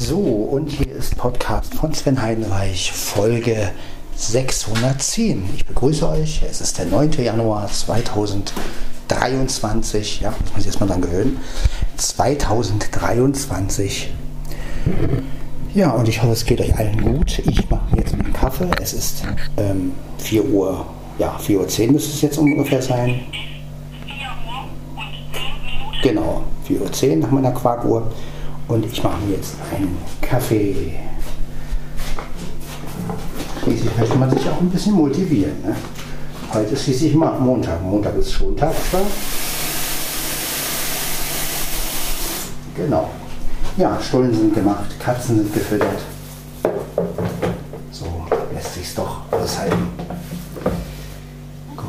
So, und hier ist Podcast von Sven Heidenreich, Folge 610. Ich begrüße euch. Es ist der 9. Januar 2023. Ja, muss man sich erstmal dran gewöhnen. 2023. Ja, und ich hoffe, es geht euch allen gut. Ich mache jetzt einen Kaffee. Es ist ähm, 4 Uhr, ja, 4.10 Uhr müsste es jetzt ungefähr sein. Genau, 4.10 Uhr nach meiner Quarkuhr. Und ich mache mir jetzt einen Kaffee. Schließlich möchte man sich auch ein bisschen motivieren. Ne? Heute ist schließlich Montag. Montag ist Schontag, oder? Genau. Ja, Stullen sind gemacht, Katzen sind gefüttert. So lässt sich's doch aushalten. Gut.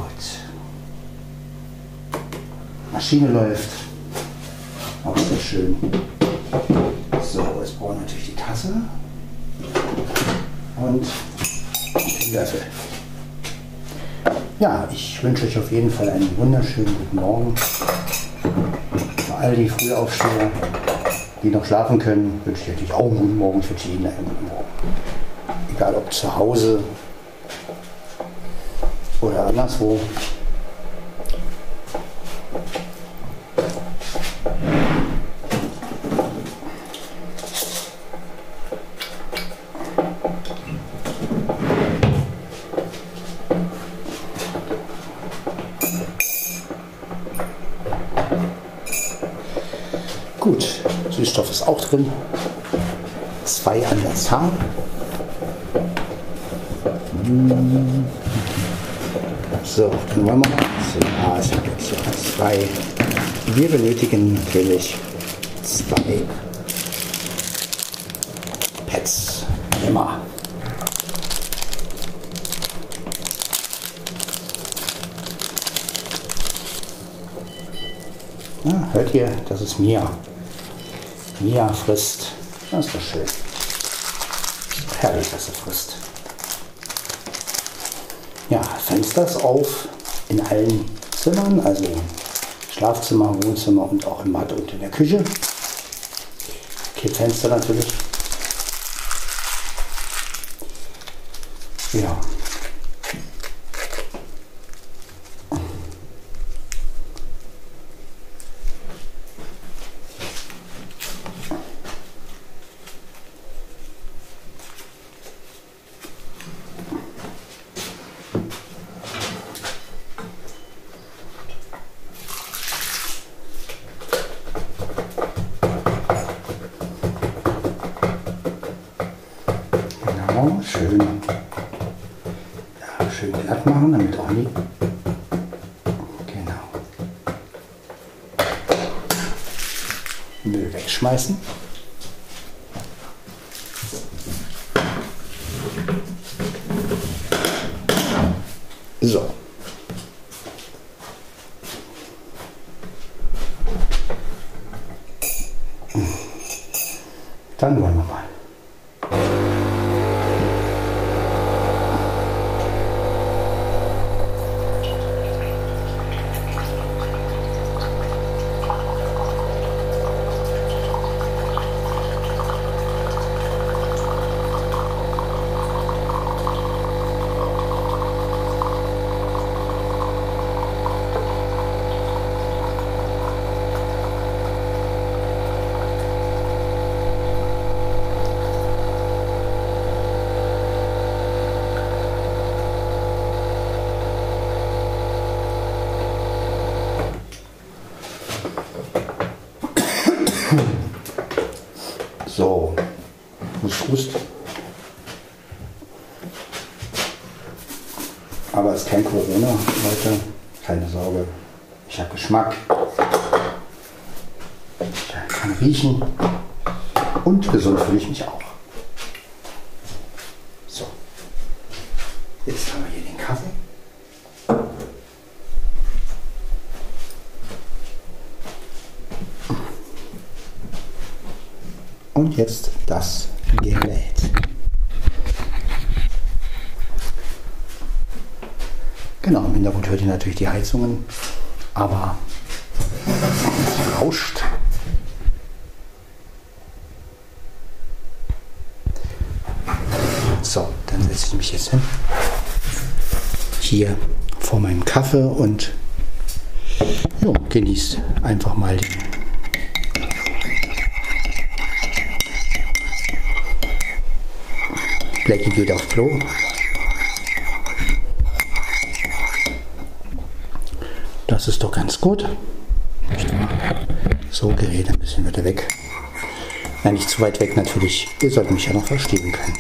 Maschine läuft. Auch sehr schön. Tasse und den Löffel. Ja, ich wünsche euch auf jeden Fall einen wunderschönen guten Morgen. Für all die Frühaufsteher, die noch schlafen können, wünsche ich natürlich auch einen guten Morgen. Ich wünsche Ihnen einen guten Morgen. Egal ob zu Hause oder anderswo. Gut, Drin. Zwei an der Zahl. So, dann wollen wir mal. Ah, es hier zwei. Wir benötigen natürlich zwei Pads. Immer. Ja, hört ihr, das ist Mia. Mia frisst. Das ist doch schön. Herrlich, dass sie frisst. Ja, Fenster ist auf in allen Zimmern, also Schlafzimmer, Wohnzimmer und auch im Bad und in der Küche. Kippfenster natürlich. Hust. Aber es ist kein Corona, Leute. Keine Sorge. Ich habe Geschmack. Ich kann riechen. Und gesund fühle ich mich auch. So. Jetzt haben wir hier den Kaffee. Und jetzt das Gerät. Genau, im Hintergrund hört ihr natürlich die Heizungen, aber es rauscht. So, dann setze ich mich jetzt hin. Hier vor meinem Kaffee und jo, genießt einfach mal den Blackie geht auf Klo. Das ist doch ganz gut. So, Gerät ein bisschen weiter weg. Ja, nicht zu weit weg natürlich. Ihr sollt mich ja noch verstehen können.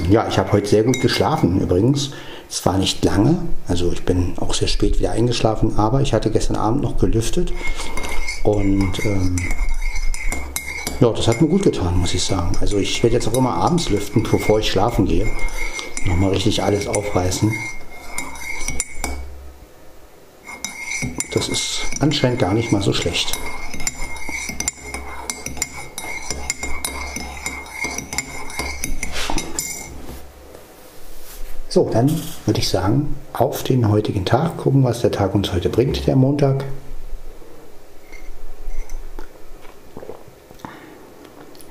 Ja, ich habe heute sehr gut geschlafen übrigens. Es war nicht lange, also ich bin auch sehr spät wieder eingeschlafen, aber ich hatte gestern Abend noch gelüftet und ähm, ja, das hat mir gut getan, muss ich sagen. Also ich werde jetzt auch immer abends lüften, bevor ich schlafen gehe. Nochmal richtig alles aufreißen. Das ist anscheinend gar nicht mal so schlecht. So, dann würde ich sagen, auf den heutigen Tag, gucken, was der Tag uns heute bringt, der Montag.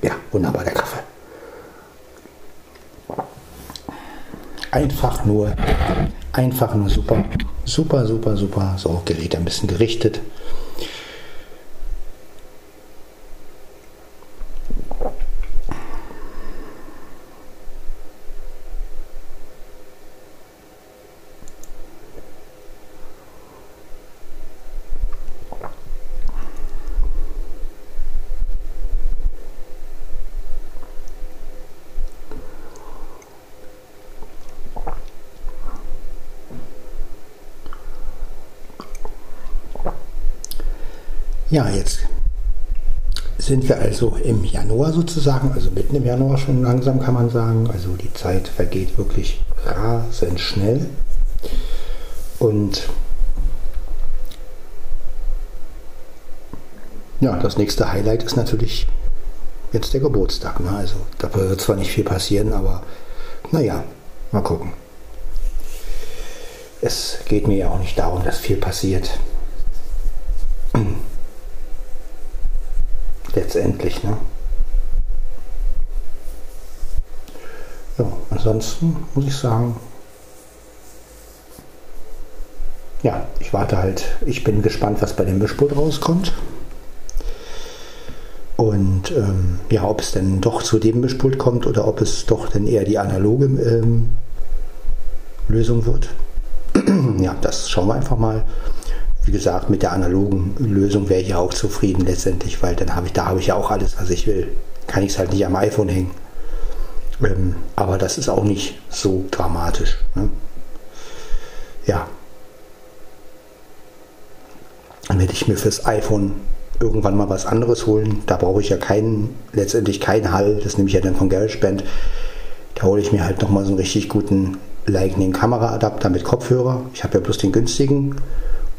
Ja, wunderbar, der Kaffee. Einfach nur, einfach nur super, super, super, super. So, Gerät ein bisschen gerichtet. Ja, jetzt sind wir also im Januar sozusagen, also mitten im Januar schon langsam kann man sagen. Also die Zeit vergeht wirklich rasend schnell. Und ja, das nächste Highlight ist natürlich jetzt der Geburtstag. Ne? Also da wird zwar nicht viel passieren, aber naja, mal gucken. Es geht mir ja auch nicht darum, dass viel passiert. Letztendlich. Ne? Ja, ansonsten muss ich sagen, ja, ich warte halt, ich bin gespannt, was bei dem Mischpult rauskommt. Und ähm, ja, ob es denn doch zu dem Mischpult kommt oder ob es doch dann eher die analoge ähm, Lösung wird. ja, das schauen wir einfach mal wie gesagt, mit der analogen Lösung wäre ich ja auch zufrieden letztendlich, weil dann habe ich, da habe ich ja auch alles, was ich will. Kann ich es halt nicht am iPhone hängen. Ähm, aber das ist auch nicht so dramatisch. Ne? Ja. Dann werde ich mir fürs iPhone irgendwann mal was anderes holen. Da brauche ich ja keinen, letztendlich keinen Hall. Das nehme ich ja dann von GarageBand. Da hole ich mir halt nochmal so einen richtig guten Lightning Kameraadapter mit Kopfhörer. Ich habe ja bloß den günstigen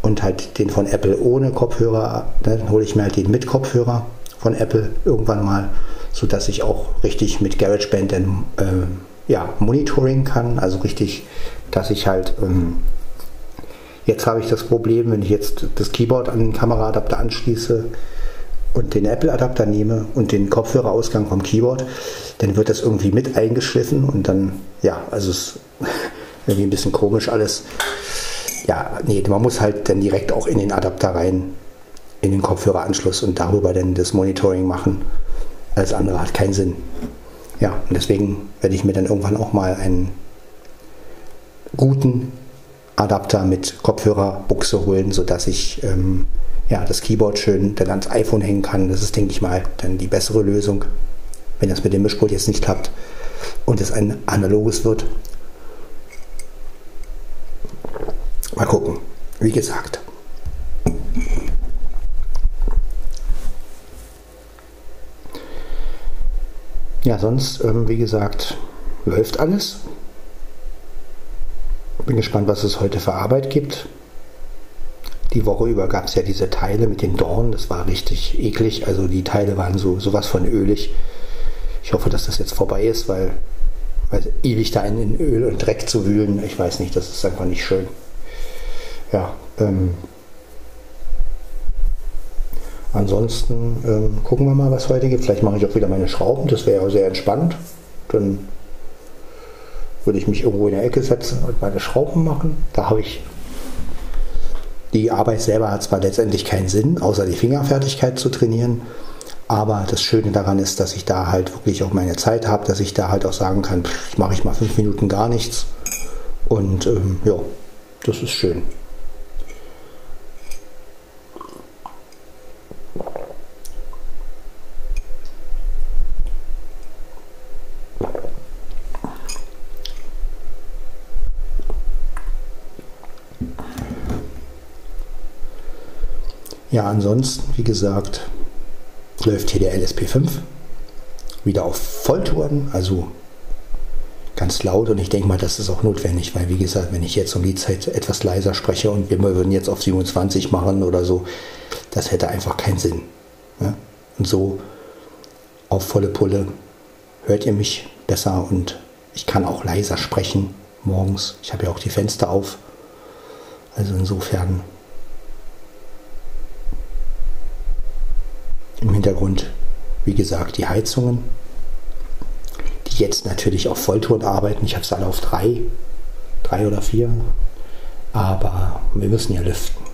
und halt den von Apple ohne Kopfhörer, ne, dann hole ich mir halt den mit Kopfhörer von Apple irgendwann mal, sodass ich auch richtig mit GarageBand dann äh, ja, Monitoring kann, also richtig, dass ich halt ähm, jetzt habe ich das Problem, wenn ich jetzt das Keyboard an den Kameraadapter anschließe und den Apple-Adapter nehme und den Kopfhörerausgang vom Keyboard, dann wird das irgendwie mit eingeschliffen und dann, ja, also es ist irgendwie ein bisschen komisch alles ja, nee, man muss halt dann direkt auch in den Adapter rein, in den Kopfhöreranschluss und darüber dann das Monitoring machen. Alles andere hat keinen Sinn. Ja, und deswegen werde ich mir dann irgendwann auch mal einen guten Adapter mit Kopfhörerbuchse holen, sodass ich ähm, ja, das Keyboard schön dann ans iPhone hängen kann. Das ist, denke ich mal, dann die bessere Lösung, wenn das mit dem Mischpult jetzt nicht klappt und es ein analoges wird. Mal gucken. Wie gesagt. Ja, sonst, ähm, wie gesagt, läuft alles. Bin gespannt, was es heute für Arbeit gibt. Die Woche über gab es ja diese Teile mit den Dornen. Das war richtig eklig. Also die Teile waren so sowas von ölig. Ich hoffe, dass das jetzt vorbei ist, weil, weil ewig da in Öl und Dreck zu wühlen, ich weiß nicht, das ist einfach nicht schön ja, ähm, ansonsten ähm, gucken wir mal, was heute gibt. Vielleicht mache ich auch wieder meine Schrauben, das wäre ja sehr entspannt. dann würde ich mich irgendwo in der Ecke setzen und meine Schrauben machen. Da habe ich die Arbeit selber hat zwar letztendlich keinen Sinn, außer die Fingerfertigkeit zu trainieren. Aber das Schöne daran ist, dass ich da halt wirklich auch meine Zeit habe, dass ich da halt auch sagen kann, pff, mache ich mal fünf Minuten gar nichts. Und ähm, ja, das ist schön. Ja, ansonsten, wie gesagt, läuft hier der LSP5 wieder auf Volltouren, also ganz laut und ich denke mal, das ist auch notwendig, weil wie gesagt, wenn ich jetzt um die Zeit etwas leiser spreche und wir würden jetzt auf 27 machen oder so, das hätte einfach keinen Sinn. Ja? Und so auf volle Pulle hört ihr mich besser und ich kann auch leiser sprechen morgens. Ich habe ja auch die Fenster auf. Also insofern Im Hintergrund, wie gesagt, die Heizungen, die jetzt natürlich auf Vollton arbeiten. Ich habe es alle auf drei, drei oder vier. Aber wir müssen ja lüften.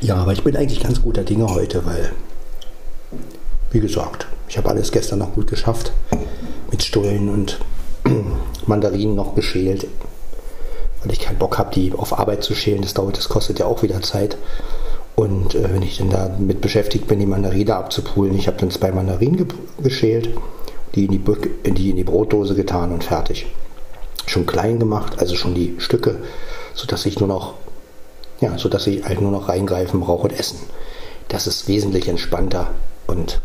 Ja, aber ich bin eigentlich ganz guter Dinge heute, weil, wie gesagt, ich habe alles gestern noch gut geschafft mit Stullen und Mandarinen noch geschält, weil ich keinen Bock habe, die auf Arbeit zu schälen. Das dauert, das kostet ja auch wieder Zeit. Und äh, wenn ich dann damit beschäftigt bin, die Mandarine abzupulen, ich habe dann zwei Mandarinen ge geschält, die in die, in die in die Brotdose getan und fertig. Schon klein gemacht, also schon die Stücke, sodass ich nur noch, ja, sodass ich halt nur noch reingreifen brauche und essen. Das ist wesentlich entspannter und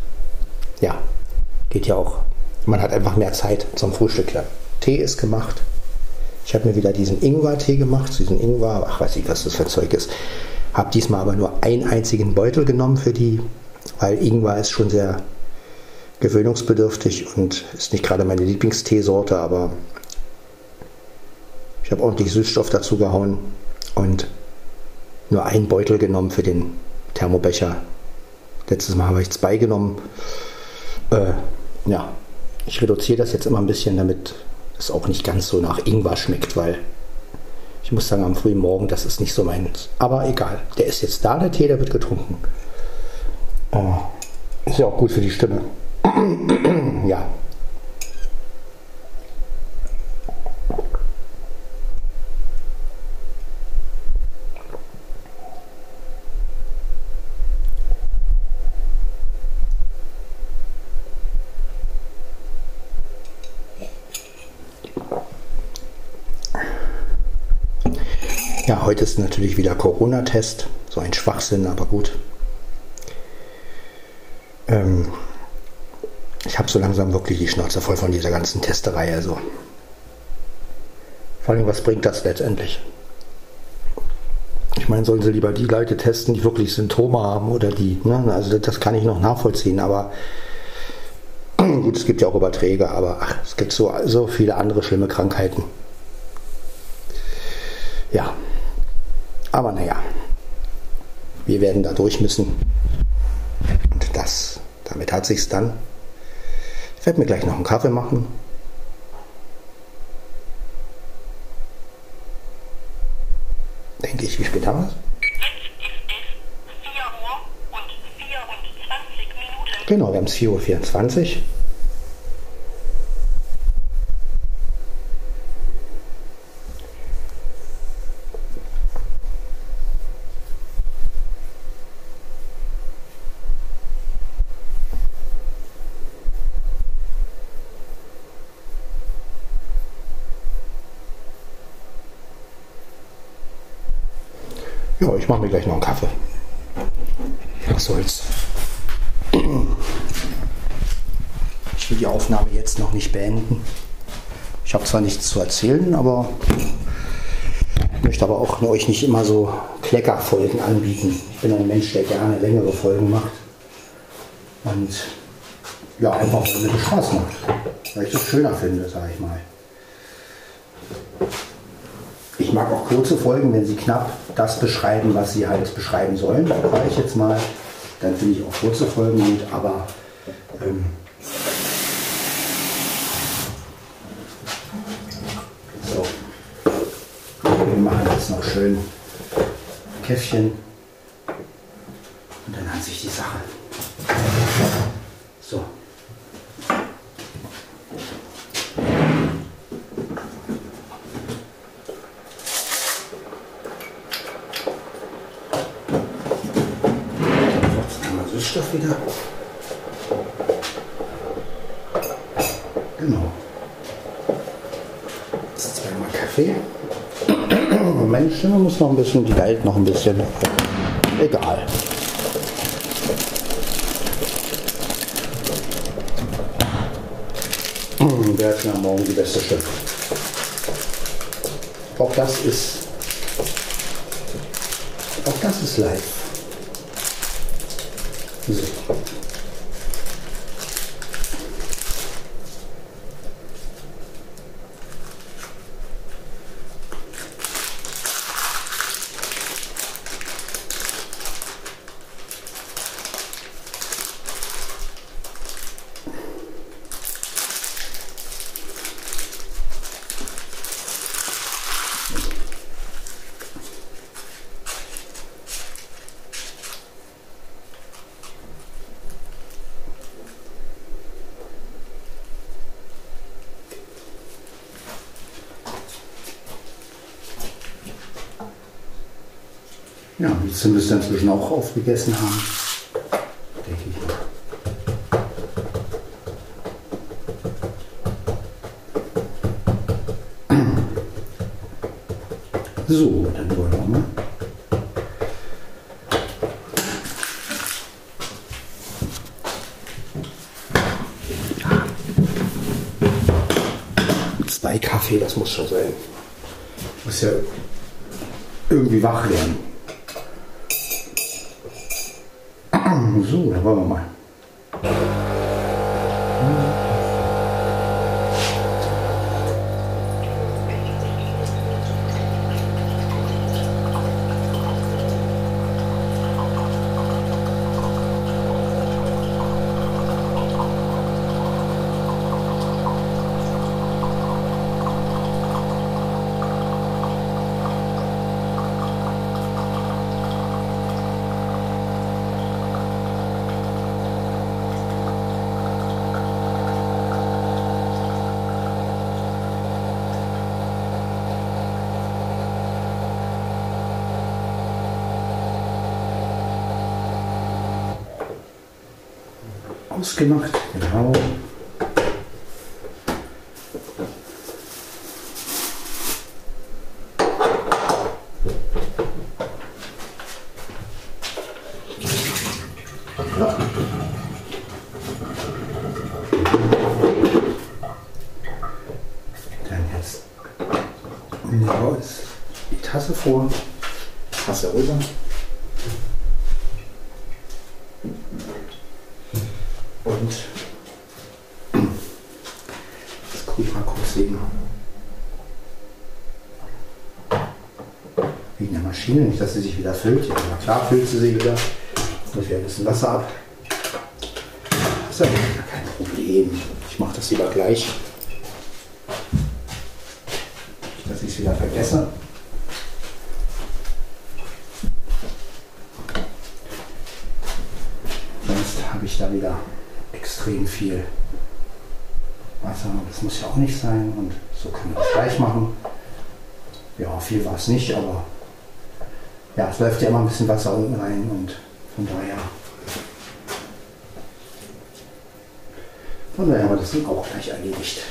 ja, geht ja auch man hat einfach mehr Zeit zum Frühstück. Ja. Tee ist gemacht. Ich habe mir wieder diesen Ingwer-Tee gemacht, diesen Ingwer, ach weiß ich, was das für Zeug ist. Habe diesmal aber nur einen einzigen Beutel genommen für die, weil Ingwer ist schon sehr gewöhnungsbedürftig und ist nicht gerade meine Lieblingsteesorte, aber ich habe ordentlich Süßstoff dazu gehauen und nur einen Beutel genommen für den Thermobecher. Letztes Mal habe ich zwei genommen. Äh, ja, ich reduziere das jetzt immer ein bisschen, damit es auch nicht ganz so nach Ingwer schmeckt, weil ich muss sagen, am frühen Morgen, das ist nicht so meins. Aber egal, der ist jetzt da, der Tee, der wird getrunken. Oh, ist ja auch gut für die Stimme. ja, Ja, heute ist natürlich wieder Corona-Test. So ein Schwachsinn, aber gut. Ähm, ich habe so langsam wirklich die Schnauze voll von dieser ganzen Testerei. Also. Vor allem, was bringt das letztendlich? Ich meine, sollen sie lieber die Leute testen, die wirklich Symptome haben oder die. Ne? Also das kann ich noch nachvollziehen, aber gut, es gibt ja auch Überträge, aber ach, es gibt so, so viele andere schlimme Krankheiten. Ja. Aber naja, wir werden da durch müssen. Und das, damit hat sich's dann. Ich werde mir gleich noch einen Kaffee machen. Denke ich, wie spät haben wir es? Genau, wir haben es 4.24 Uhr. Ja, ich mache mir gleich noch einen Kaffee. Was soll's. Ich will die Aufnahme jetzt noch nicht beenden. Ich habe zwar nichts zu erzählen, aber möchte aber auch euch nicht immer so Kleckerfolgen anbieten. Ich bin ein Mensch, der gerne längere Folgen macht. Und ja, einfach das Spaß macht. Weil ich das schöner finde, sage ich mal. Ich mag auch kurze Folgen, wenn sie knapp das beschreiben, was sie halt beschreiben sollen, sage ich jetzt mal. Dann finde ich auch kurze Folgen gut, aber ähm, so. Wir machen jetzt noch schön Käffchen und dann hat sich die Sache. So. Süßstoff wieder. Genau. Jetzt zweimal Kaffee. Meine Stimme muss noch ein bisschen, die leidet noch ein bisschen. Egal. Wer hat ja morgen die beste Stimme? Auch das ist. Auch das ist live. So. Jetzt müsste inzwischen auch aufgegessen haben. Denke ich. So, dann wollen wir mal. Zwei Kaffee, das muss schon sein. Muss ja irgendwie wach werden. So, dann mal. Ausgemacht, genau. Ja. Dann jetzt nehmen wir uns die Tasse vor, Tasse rüber. Und das Kuh mal kurz legen. Wegen der Maschine, nicht, dass sie sich wieder füllt. Ja, na klar füllt sie sich wieder. Wieder ein bisschen Wasser ab. Das ist gar kein Problem. Ich mache das lieber gleich. Dass ich es wieder vergesse. Sonst habe ich da wieder extrem viel Wasser. Das muss ja auch nicht sein. Und so können wir das gleich machen. Ja, viel war es nicht, aber ja, es läuft ja immer ein bisschen Wasser unten rein und von daher. Von daher haben wir das dann auch gleich erledigt.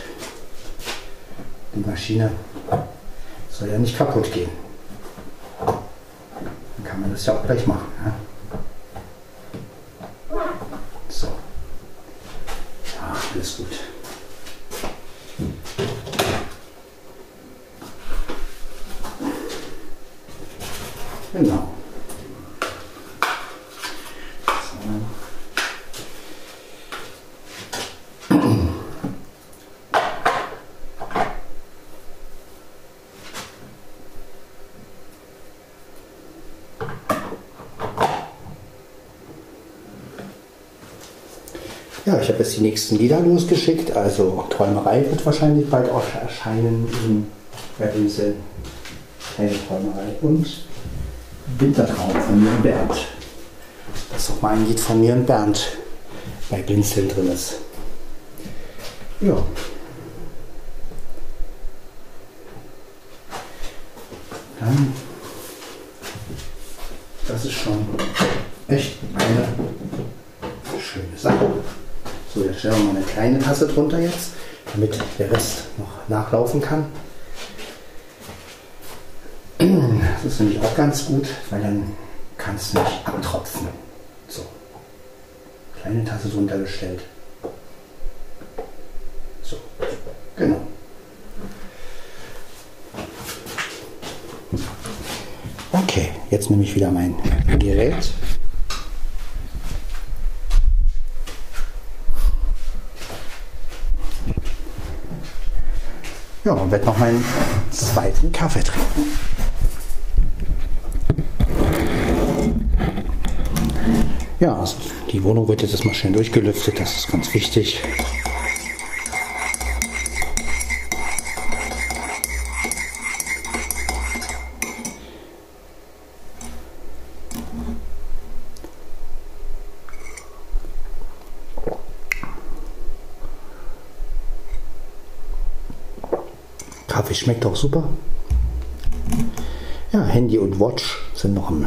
Die Maschine soll ja nicht kaputt gehen. Dann kann man das ja auch gleich machen. Ja? So. Ja, alles gut. Genau. So. Ja, ich habe jetzt die nächsten Lieder losgeschickt. Also Träumerei wird wahrscheinlich bald auch erscheinen in der Insel. Keine Träumerei. Und Wintertraum von mir und Bernd. Das ist auch mal ein Lied von mir und Bernd bei Blinzeln drin ist. Ja. Dann, das ist schon echt eine schöne Sache. So, jetzt stellen wir mal eine Tasse drunter jetzt, damit der Rest noch nachlaufen kann. Das ist nämlich auch ganz gut, weil dann kann es nicht abtropfen. So, kleine Tasse drunter gestellt. So, genau. Okay, jetzt nehme ich wieder mein Gerät. Ja, und werde noch meinen zweiten Kaffee trinken. Ja, also die Wohnung wird jetzt erstmal schön durchgelüftet, das ist ganz wichtig. Kaffee schmeckt auch super. Ja, Handy und Watch sind noch, im,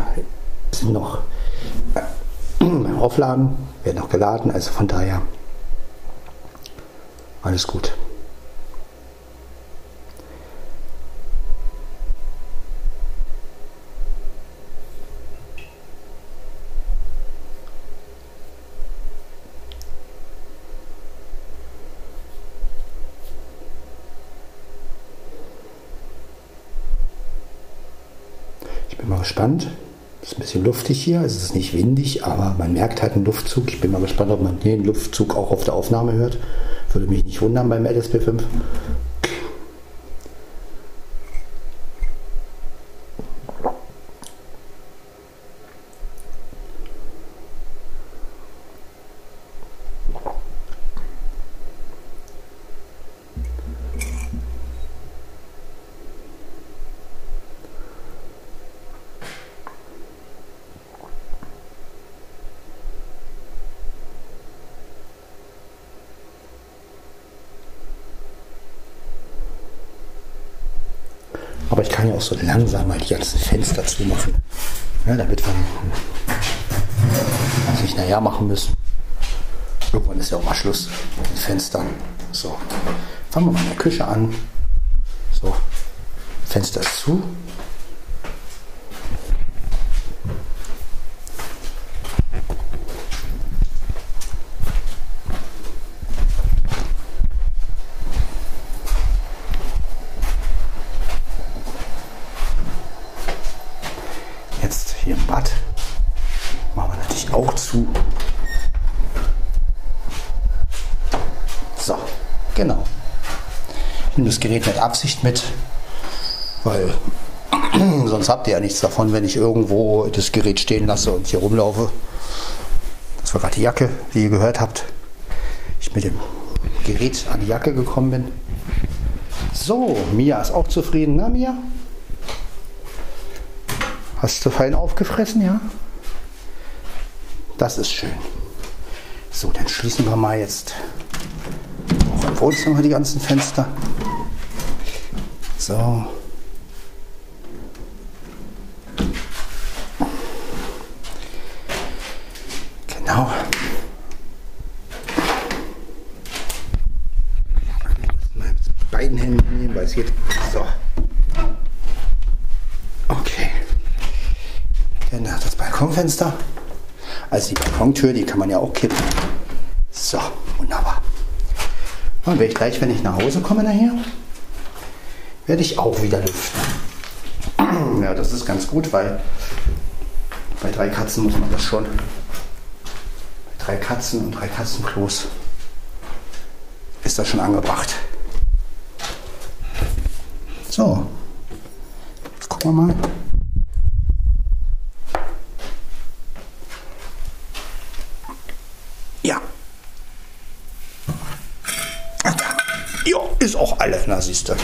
sind noch beim Aufladen, werden noch geladen, also von daher alles gut. Ich bin mal gespannt. Es ist ein bisschen luftig hier, es ist nicht windig, aber man merkt halt einen Luftzug. Ich bin mal gespannt, ob man den Luftzug auch auf der Aufnahme hört. Würde mich nicht wundern beim LSP5. So langsam mal die ganzen Fenster zumachen. Ja, damit wir nicht nachher machen müssen. Irgendwann ist ja auch mal Schluss mit den Fenstern. So, fangen wir mal in der Küche an. So, Fenster ist zu. Jetzt hier im Bad machen wir natürlich auch zu. So, genau. Gerät mit Absicht mit, weil sonst habt ihr ja nichts davon, wenn ich irgendwo das Gerät stehen lasse und hier rumlaufe. Das war gerade die Jacke, wie ihr gehört habt. Ich mit dem Gerät an die Jacke gekommen bin. So, Mia ist auch zufrieden, na Mia? Hast du fein aufgefressen, ja? Das ist schön. So, dann schließen wir mal jetzt auch im Wohnzimmer die ganzen Fenster. So. Genau. Mal mit beiden Händen nehmen, weil es geht. So. Okay. Dann das Balkonfenster. Also die Balkontür, die kann man ja auch kippen. So, wunderbar. Und werde ich gleich, wenn ich nach Hause komme nachher, werde ich auch wieder lüften. Ja, das ist ganz gut, weil bei drei Katzen muss man das schon. Bei drei Katzen und drei Katzenklos ist das schon angebracht. So, jetzt gucken wir mal. Ja. Ja, ist auch alle, na siehst du.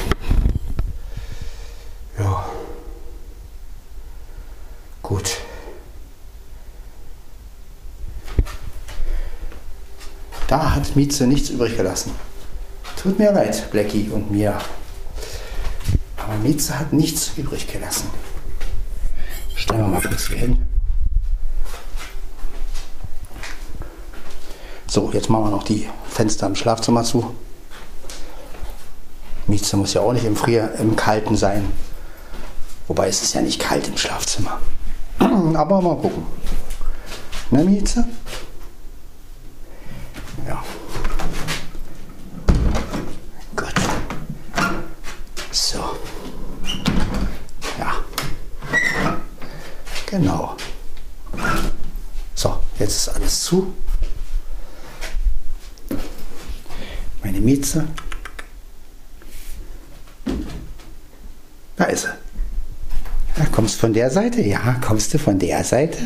Hat Mieze nichts übrig gelassen. Tut mir leid, Blackie und mir. Aber Mieze hat nichts übrig gelassen. Stellen wir mal kurz hin. So, jetzt machen wir noch die Fenster im Schlafzimmer zu. Mieze muss ja auch nicht im, Frier, im Kalten sein. Wobei es ist ja nicht kalt im Schlafzimmer. Aber mal gucken. Ne, Mieze? Ja. Gut. So. Ja. Genau. So, jetzt ist alles zu. Meine Mieze. Da ist sie. Ja, kommst von der Seite? Ja, kommst du von der Seite?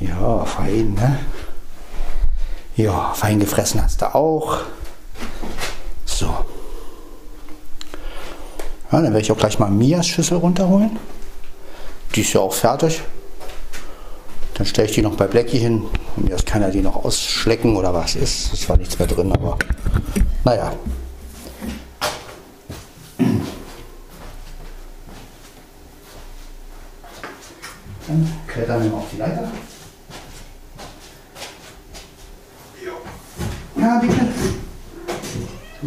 Ja, fein, ne? Ja, fein gefressen hast du auch. So. Ja, dann werde ich auch gleich mal Mias Schüssel runterholen. Die ist ja auch fertig. Dann stelle ich die noch bei Blackie hin. Und jetzt kann er die noch ausschlecken oder was ist. Es war nichts mehr drin, aber naja. Dann klettern wir mal auf die Leiter. Ja, bitte.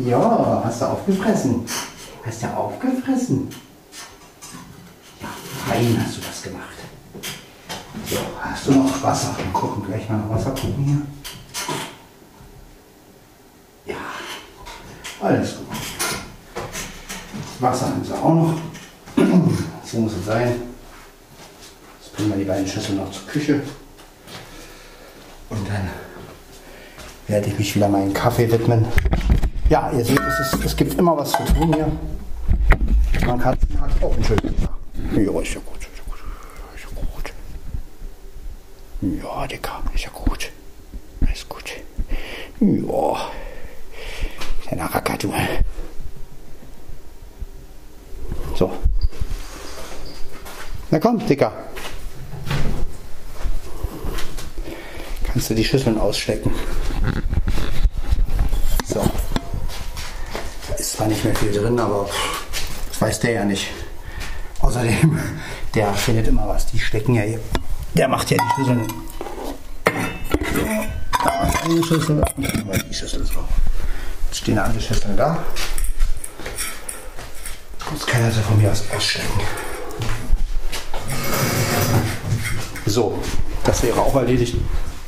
Ja, hast du aufgefressen. Hast du aufgefressen? Ja, fein hast du das gemacht. Du noch Wasser? Dann gucken gleich mal nach Wasser gucken hier. Ja, alles gut. Wasser haben sie auch noch. So muss es sein. Jetzt bringen wir die beiden Schüsseln noch zur Küche. Und dann werde ich mich wieder meinen Kaffee widmen. Ja, ihr seht, es, ist, es gibt immer was zu tun hier. Man kann hat auch einen schönen Tag. Ja, ist ja gut, ist ja gut. Ist ja gut. Ja, Dicker, ist ja gut. Ist gut. Ja. Racker, du. So. Na komm, Dicker. Kannst du die Schüsseln ausstecken. So. Da ist zwar nicht mehr viel drin, aber das weiß der ja nicht. Außerdem, der findet immer was. Die stecken ja hier. Der macht ja die Schüsseln. Da ist eine Schüssel. Die Schüssel so. Jetzt stehen alle Schüsseln da. Jetzt kann er sie von mir aus ausstecken. So, das wäre auch erledigt.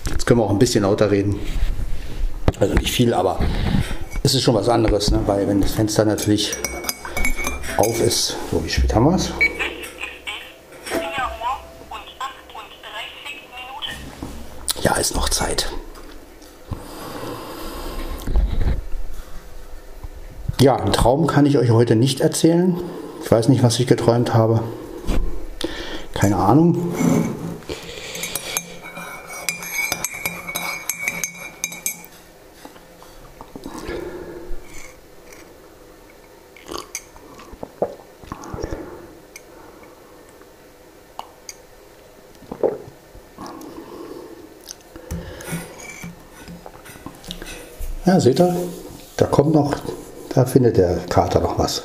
Jetzt können wir auch ein bisschen lauter reden. Also nicht viel, aber es ist schon was anderes, ne? weil wenn das Fenster natürlich auf ist. So, wie spät haben wir es? Ja, ist noch Zeit. Ja, einen Traum kann ich euch heute nicht erzählen. Ich weiß nicht, was ich geträumt habe. Keine Ahnung. Ja, seht ihr, da kommt noch, da findet der Kater noch was.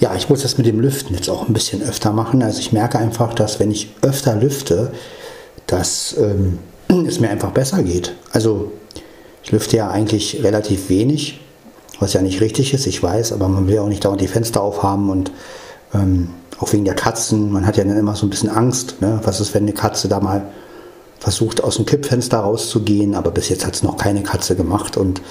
Ja, ich muss das mit dem Lüften jetzt auch ein bisschen öfter machen. Also ich merke einfach, dass wenn ich öfter lüfte, dass ähm, es mir einfach besser geht. Also Ich lüfte ja eigentlich relativ wenig, was ja nicht richtig ist, ich weiß, aber man will ja auch nicht dauernd die Fenster aufhaben und ähm, auch wegen der Katzen. Man hat ja dann immer so ein bisschen Angst. Ne? Was ist, wenn eine Katze da mal versucht, aus dem Kippfenster rauszugehen? Aber bis jetzt hat es noch keine Katze gemacht. Und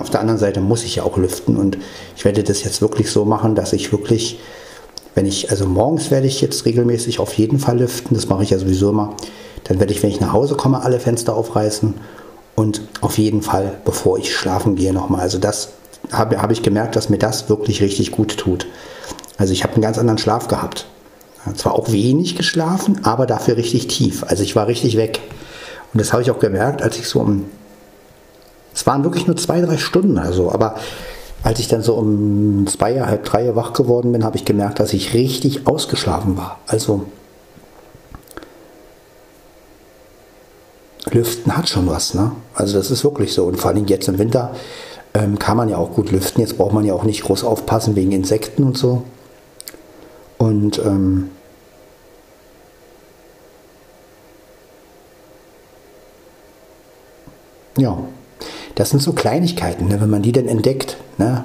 auf der anderen Seite muss ich ja auch lüften. Und ich werde das jetzt wirklich so machen, dass ich wirklich, wenn ich, also morgens werde ich jetzt regelmäßig auf jeden Fall lüften. Das mache ich ja sowieso immer. Dann werde ich, wenn ich nach Hause komme, alle Fenster aufreißen. Und auf jeden Fall, bevor ich schlafen gehe, nochmal. Also das habe, habe ich gemerkt, dass mir das wirklich richtig gut tut. Also ich habe einen ganz anderen Schlaf gehabt. Zwar auch wenig geschlafen, aber dafür richtig tief. Also ich war richtig weg. Und das habe ich auch gemerkt, als ich so um. Es waren wirklich nur zwei, drei Stunden also, aber als ich dann so um zwei, halb drei wach geworden bin, habe ich gemerkt, dass ich richtig ausgeschlafen war. Also Lüften hat schon was, ne? Also das ist wirklich so. Und vor allem jetzt im Winter ähm, kann man ja auch gut lüften. Jetzt braucht man ja auch nicht groß aufpassen wegen Insekten und so. Und ähm, ja, das sind so Kleinigkeiten, ne, wenn man die dann entdeckt, ne,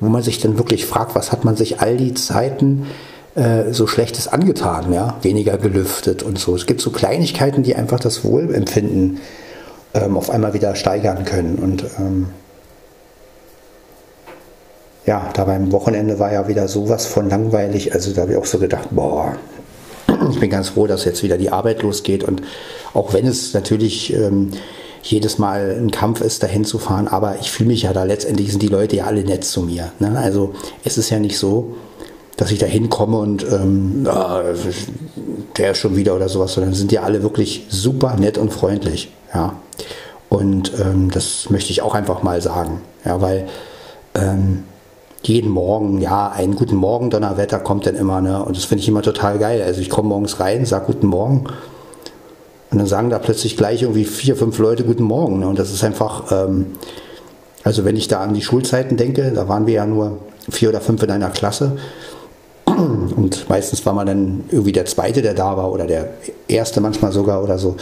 wo man sich dann wirklich fragt, was hat man sich all die Zeiten äh, so Schlechtes angetan, ja, weniger gelüftet und so. Es gibt so Kleinigkeiten, die einfach das Wohlempfinden ähm, auf einmal wieder steigern können und ähm, ja, da beim Wochenende war ja wieder sowas von langweilig. Also da habe ich auch so gedacht, boah, ich bin ganz froh, dass jetzt wieder die Arbeit losgeht. Und auch wenn es natürlich ähm, jedes Mal ein Kampf ist, dahin zu fahren, aber ich fühle mich ja da, letztendlich sind die Leute ja alle nett zu mir. Ne? Also es ist ja nicht so, dass ich da hinkomme und ähm, ah, der schon wieder oder sowas, sondern sind ja alle wirklich super nett und freundlich. Ja. Und ähm, das möchte ich auch einfach mal sagen. Ja, weil ähm, jeden Morgen, ja, einen guten Morgen, Donnerwetter kommt dann immer, ne? Und das finde ich immer total geil. Also ich komme morgens rein, sage guten Morgen und dann sagen da plötzlich gleich irgendwie vier, fünf Leute guten Morgen. Ne? Und das ist einfach, ähm, also wenn ich da an die Schulzeiten denke, da waren wir ja nur vier oder fünf in einer Klasse. Und meistens war man dann irgendwie der Zweite, der da war, oder der Erste manchmal sogar oder so.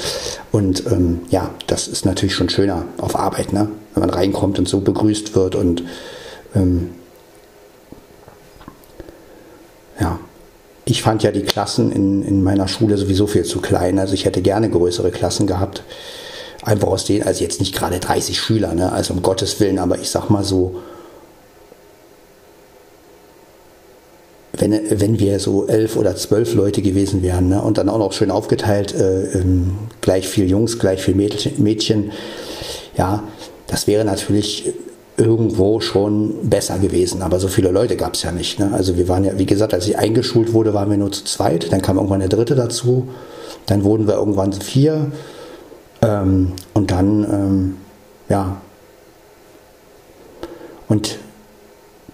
Und ähm, ja, das ist natürlich schon schöner auf Arbeit, ne? wenn man reinkommt und so begrüßt wird und ähm, ich fand ja die Klassen in, in meiner Schule sowieso viel zu klein. Also ich hätte gerne größere Klassen gehabt. Einfach aus denen, also jetzt nicht gerade 30 Schüler, ne? also um Gottes Willen, aber ich sag mal so, wenn, wenn wir so elf oder zwölf Leute gewesen wären ne? und dann auch noch schön aufgeteilt, äh, ähm, gleich viel Jungs, gleich viel Mädchen, ja, das wäre natürlich irgendwo schon besser gewesen. Aber so viele Leute gab es ja nicht. Ne? Also wir waren ja, wie gesagt, als ich eingeschult wurde, waren wir nur zu zweit. Dann kam irgendwann der dritte dazu. Dann wurden wir irgendwann vier. Ähm, und dann, ähm, ja. Und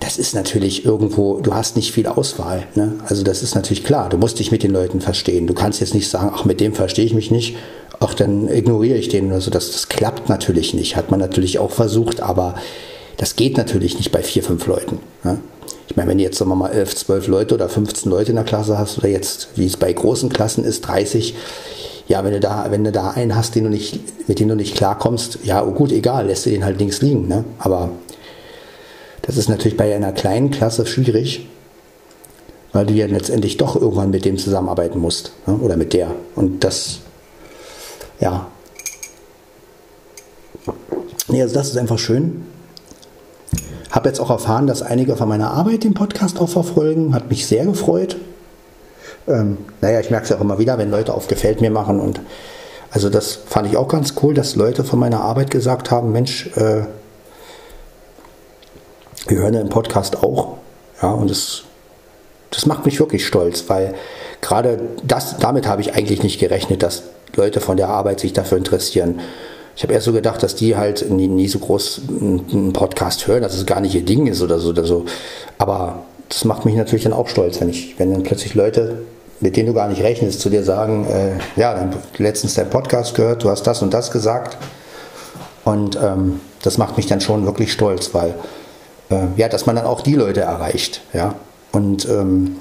das ist natürlich irgendwo, du hast nicht viel Auswahl. Ne? Also das ist natürlich klar, du musst dich mit den Leuten verstehen. Du kannst jetzt nicht sagen, ach, mit dem verstehe ich mich nicht, ach, dann ignoriere ich den oder so. Das, das klappt natürlich nicht. Hat man natürlich auch versucht, aber das geht natürlich nicht bei vier, fünf Leuten. Ne? Ich meine, wenn du jetzt sagen wir mal elf, zwölf Leute oder 15 Leute in der Klasse hast oder jetzt, wie es bei großen Klassen ist, 30, ja, wenn du da, wenn du da einen hast, den du nicht, mit dem du nicht klarkommst, ja, oh gut, egal, lässt du den halt links liegen. Ne? Aber das ist natürlich bei einer kleinen Klasse schwierig, weil du ja letztendlich doch irgendwann mit dem zusammenarbeiten musst ne? oder mit der. Und das, ja. Nee, also das ist einfach schön. Habe jetzt auch erfahren, dass einige von meiner Arbeit den Podcast auch verfolgen. Hat mich sehr gefreut. Ähm, naja, ich merke es auch immer wieder, wenn Leute auf Gefällt mir machen. Und also das fand ich auch ganz cool, dass Leute von meiner Arbeit gesagt haben, Mensch, äh, wir hören den Podcast auch. Ja, und das, das macht mich wirklich stolz, weil gerade das, damit habe ich eigentlich nicht gerechnet, dass Leute von der Arbeit sich dafür interessieren. Ich habe erst so gedacht, dass die halt nie, nie so groß einen Podcast hören, dass es gar nicht ihr Ding ist oder so oder so. Aber das macht mich natürlich dann auch stolz, wenn ich, wenn dann plötzlich Leute, mit denen du gar nicht rechnest, zu dir sagen, äh, ja, dann letztens dein Podcast gehört, du hast das und das gesagt. Und ähm, das macht mich dann schon wirklich stolz, weil äh, ja, dass man dann auch die Leute erreicht, ja. Und ähm,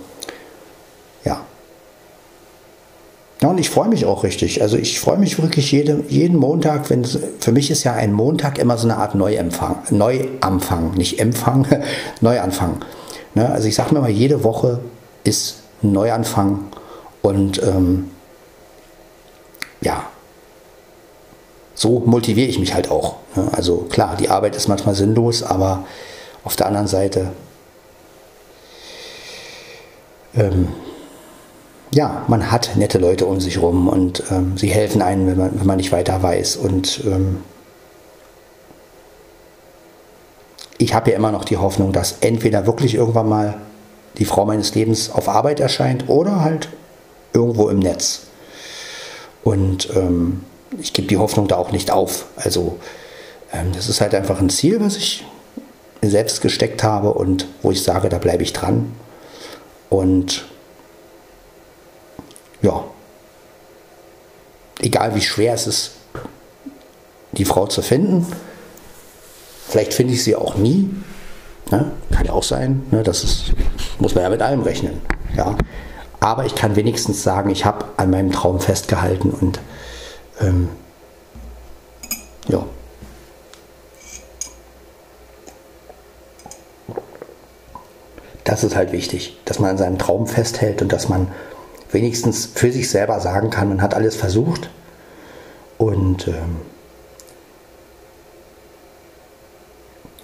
ja, und ich freue mich auch richtig. Also ich freue mich wirklich jede, jeden Montag, wenn für mich ist ja ein Montag immer so eine Art Neuempfang, Neuanfang, nicht Empfang, Neuanfang. Ne? Also ich sage mir mal, jede Woche ist ein Neuanfang und ähm, ja, so motiviere ich mich halt auch. Ne? Also klar, die Arbeit ist manchmal sinnlos, aber auf der anderen Seite ähm, ja, man hat nette Leute um sich rum und ähm, sie helfen einem, wenn man, wenn man nicht weiter weiß. Und ähm, ich habe ja immer noch die Hoffnung, dass entweder wirklich irgendwann mal die Frau meines Lebens auf Arbeit erscheint oder halt irgendwo im Netz. Und ähm, ich gebe die Hoffnung da auch nicht auf. Also ähm, das ist halt einfach ein Ziel, was ich mir selbst gesteckt habe und wo ich sage, da bleibe ich dran. Und ja, egal wie schwer es ist, die Frau zu finden, vielleicht finde ich sie auch nie. Ne? Kann ja auch sein, ne? das ist, muss man ja mit allem rechnen. Ja? Aber ich kann wenigstens sagen, ich habe an meinem Traum festgehalten und ähm, ja. Das ist halt wichtig, dass man an seinem Traum festhält und dass man wenigstens für sich selber sagen kann, man hat alles versucht und ähm,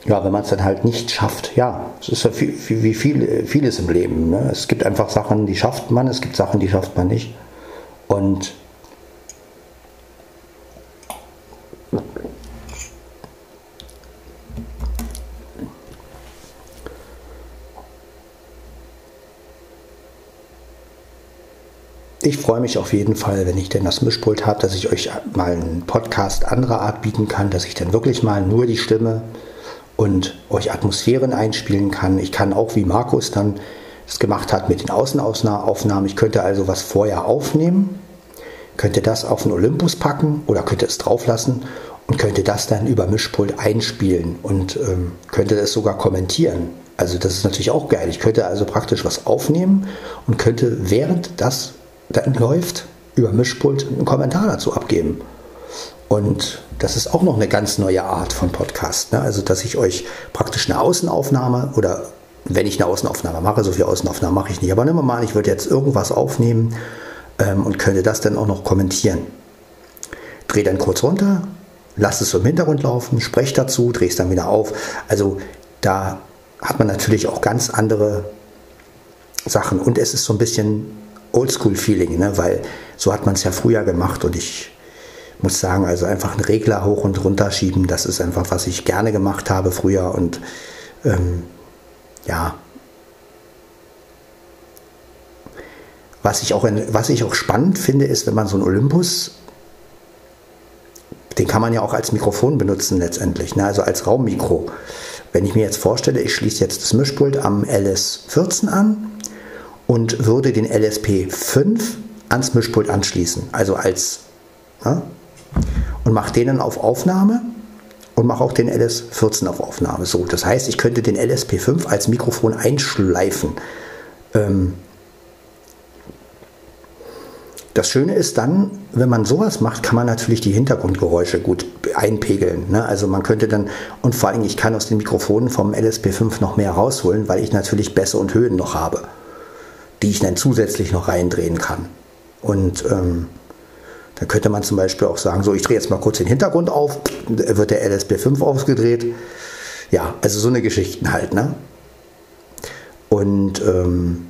ja, wenn man es dann halt nicht schafft, ja, es ist ja viel, wie viel, vieles im Leben. Ne? Es gibt einfach Sachen, die schafft man, es gibt Sachen, die schafft man nicht. Und Ich freue mich auf jeden Fall, wenn ich denn das Mischpult habe, dass ich euch mal einen Podcast anderer Art bieten kann, dass ich dann wirklich mal nur die Stimme und euch Atmosphären einspielen kann. Ich kann auch, wie Markus dann es gemacht hat mit den Außenaufnahmen, ich könnte also was vorher aufnehmen, könnte das auf den Olympus packen oder könnte es drauflassen und könnte das dann über Mischpult einspielen und ähm, könnte das sogar kommentieren. Also das ist natürlich auch geil. Ich könnte also praktisch was aufnehmen und könnte während das dann läuft, über Mischpult einen Kommentar dazu abgeben. Und das ist auch noch eine ganz neue Art von Podcast. Ne? Also, dass ich euch praktisch eine Außenaufnahme oder wenn ich eine Außenaufnahme mache, so viel Außenaufnahme mache ich nicht, aber nehmen wir mal ich würde jetzt irgendwas aufnehmen ähm, und könnte das dann auch noch kommentieren. Dreh dann kurz runter, lass es so im Hintergrund laufen, sprech dazu, dreh es dann wieder auf. Also da hat man natürlich auch ganz andere Sachen und es ist so ein bisschen Oldschool-Feeling, ne? weil so hat man es ja früher gemacht und ich muss sagen, also einfach einen Regler hoch und runter schieben, das ist einfach, was ich gerne gemacht habe früher und ähm, ja. Was ich, auch in, was ich auch spannend finde, ist, wenn man so einen Olympus, den kann man ja auch als Mikrofon benutzen letztendlich, ne? also als Raummikro. Wenn ich mir jetzt vorstelle, ich schließe jetzt das Mischpult am LS14 an und würde den LSP5 ans Mischpult anschließen, also als ja, und mache den dann auf Aufnahme und mache auch den LS14 auf Aufnahme. So, das heißt, ich könnte den LSP5 als Mikrofon einschleifen. Ähm, das Schöne ist dann, wenn man sowas macht, kann man natürlich die Hintergrundgeräusche gut einpegeln. Ne? Also man könnte dann, und vor allem, ich kann aus den Mikrofonen vom LSP5 noch mehr rausholen, weil ich natürlich Bässe und Höhen noch habe die ich dann zusätzlich noch reindrehen kann. Und ähm, dann könnte man zum Beispiel auch sagen, so ich drehe jetzt mal kurz den Hintergrund auf, wird der LSB5 ausgedreht. Ja, also so eine Geschichten halt, ne? Und ähm,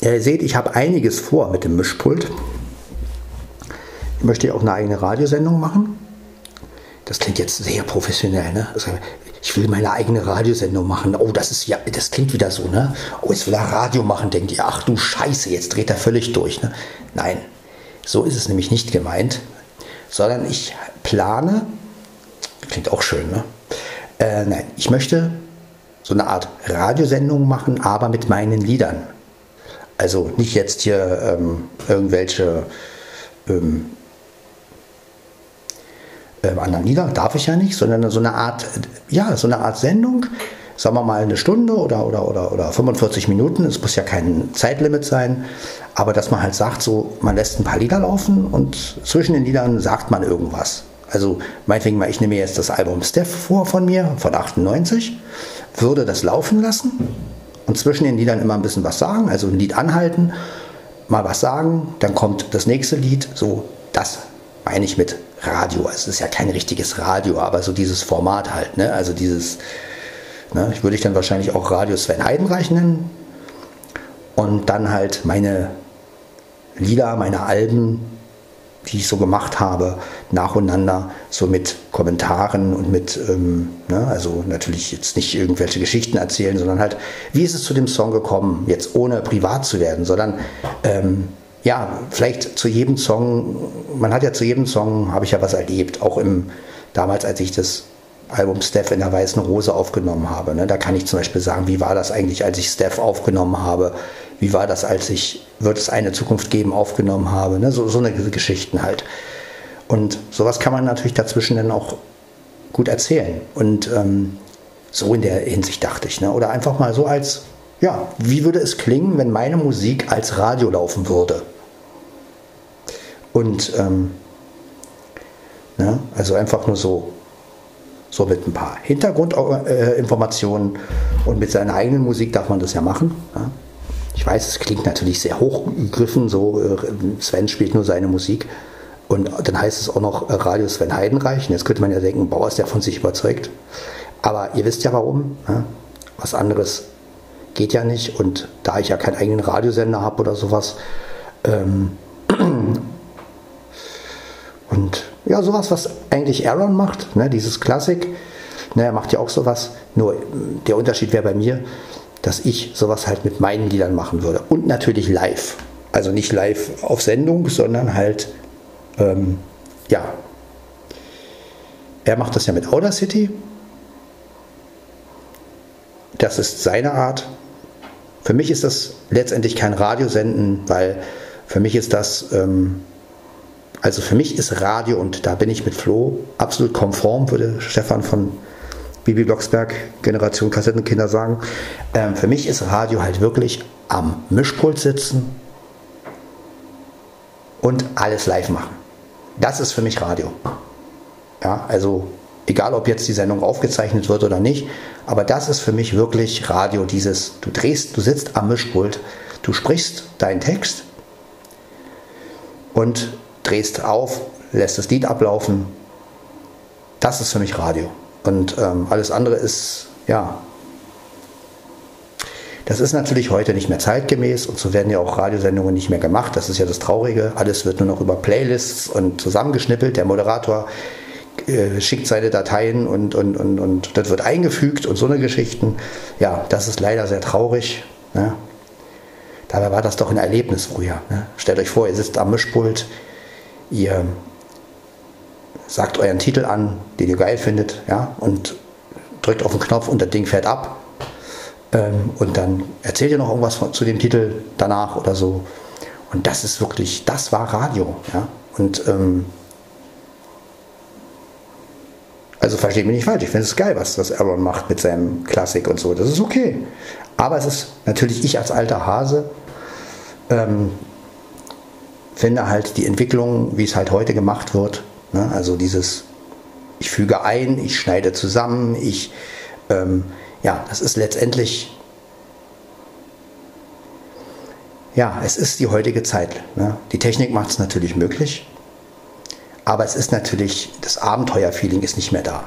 Ja, ihr seht, ich habe einiges vor mit dem Mischpult. Ich möchte ja auch eine eigene Radiosendung machen. Das klingt jetzt sehr professionell, ne? Also, ich will meine eigene Radiosendung machen. Oh, das ist ja, das klingt wieder so, ne? Oh, jetzt will er Radio machen, denkt ihr, ach du Scheiße, jetzt dreht er völlig durch, ne? Nein, so ist es nämlich nicht gemeint, sondern ich plane, klingt auch schön, ne? Äh, nein, ich möchte so eine Art Radiosendung machen, aber mit meinen Liedern. Also nicht jetzt hier ähm, irgendwelche ähm, äh, anderen Lieder, darf ich ja nicht, sondern so eine Art, ja, so eine Art Sendung, sagen wir mal eine Stunde oder, oder, oder, oder 45 Minuten, es muss ja kein Zeitlimit sein, aber dass man halt sagt, so, man lässt ein paar Lieder laufen und zwischen den Liedern sagt man irgendwas. Also meinetwegen mal, ich nehme jetzt das Album Steph vor von mir, von 98, würde das laufen lassen und zwischen den Liedern immer ein bisschen was sagen, also ein Lied anhalten, mal was sagen, dann kommt das nächste Lied, so das meine ich mit Radio. Also es ist ja kein richtiges Radio, aber so dieses Format halt, ne? also dieses, ne? ich würde ich dann wahrscheinlich auch Radio Sven Heidenreich nennen und dann halt meine Lieder, meine Alben die ich so gemacht habe, nacheinander, so mit Kommentaren und mit, ähm, ne, also natürlich jetzt nicht irgendwelche Geschichten erzählen, sondern halt, wie ist es zu dem Song gekommen, jetzt ohne privat zu werden, sondern ähm, ja, vielleicht zu jedem Song, man hat ja zu jedem Song, habe ich ja was erlebt, auch im, damals, als ich das Album Steph in der Weißen Rose aufgenommen habe. Ne? Da kann ich zum Beispiel sagen, wie war das eigentlich, als ich Steph aufgenommen habe? Wie war das, als ich Wird es eine Zukunft geben aufgenommen habe? Ne? So, so eine Geschichten halt. Und sowas kann man natürlich dazwischen dann auch gut erzählen. Und ähm, so in der Hinsicht dachte ich. Ne? Oder einfach mal so als, ja, wie würde es klingen, wenn meine Musik als Radio laufen würde? Und ähm, ne? also einfach nur so so mit ein paar Hintergrundinformationen und mit seiner eigenen Musik darf man das ja machen. Ja. Ich weiß, es klingt natürlich sehr hochgegriffen, so äh, Sven spielt nur seine Musik. Und dann heißt es auch noch äh, Radio Sven Heidenreich. Und jetzt könnte man ja denken, Bauer ist ja von sich überzeugt. Aber ihr wisst ja warum. Ja. Was anderes geht ja nicht. Und da ich ja keinen eigenen Radiosender habe oder sowas, ähm, und ja, sowas, was eigentlich Aaron macht, ne, dieses Klassik. Ne, er macht ja auch sowas. Nur der Unterschied wäre bei mir, dass ich sowas halt mit meinen Liedern machen würde. Und natürlich live. Also nicht live auf Sendung, sondern halt, ähm, ja. Er macht das ja mit Outer City. Das ist seine Art. Für mich ist das letztendlich kein Radiosenden, weil für mich ist das ähm, also für mich ist Radio, und da bin ich mit Flo absolut konform, würde Stefan von Bibi Blocksberg, Generation Kassettenkinder sagen. Ähm, für mich ist Radio halt wirklich am Mischpult sitzen und alles live machen. Das ist für mich Radio. Ja, also egal ob jetzt die Sendung aufgezeichnet wird oder nicht, aber das ist für mich wirklich Radio, dieses, du drehst, du sitzt am Mischpult, du sprichst deinen Text und drehst auf, lässt das Lied ablaufen. Das ist für mich Radio. Und ähm, alles andere ist, ja, das ist natürlich heute nicht mehr zeitgemäß und so werden ja auch Radiosendungen nicht mehr gemacht. Das ist ja das Traurige. Alles wird nur noch über Playlists und zusammengeschnippelt. Der Moderator äh, schickt seine Dateien und, und, und, und das wird eingefügt und so eine Geschichten. Ja, das ist leider sehr traurig. Ne? Dabei war das doch ein Erlebnis früher. Ne? Stellt euch vor, ihr sitzt am Mischpult, Ihr sagt euren Titel an, den ihr geil findet, ja, und drückt auf den Knopf und das Ding fährt ab. Ähm, und dann erzählt ihr noch irgendwas von, zu dem Titel danach oder so. Und das ist wirklich, das war Radio, ja. Und ähm, also versteht mich nicht falsch, ich finde es geil, was, was Aaron macht mit seinem Klassik und so. Das ist okay. Aber es ist natürlich ich als alter Hase, ähm, finde halt die Entwicklung, wie es halt heute gemacht wird, ne? also dieses, ich füge ein, ich schneide zusammen, ich, ähm, ja, das ist letztendlich, ja, es ist die heutige Zeit. Ne? Die Technik macht es natürlich möglich, aber es ist natürlich, das Abenteuerfeeling ist nicht mehr da.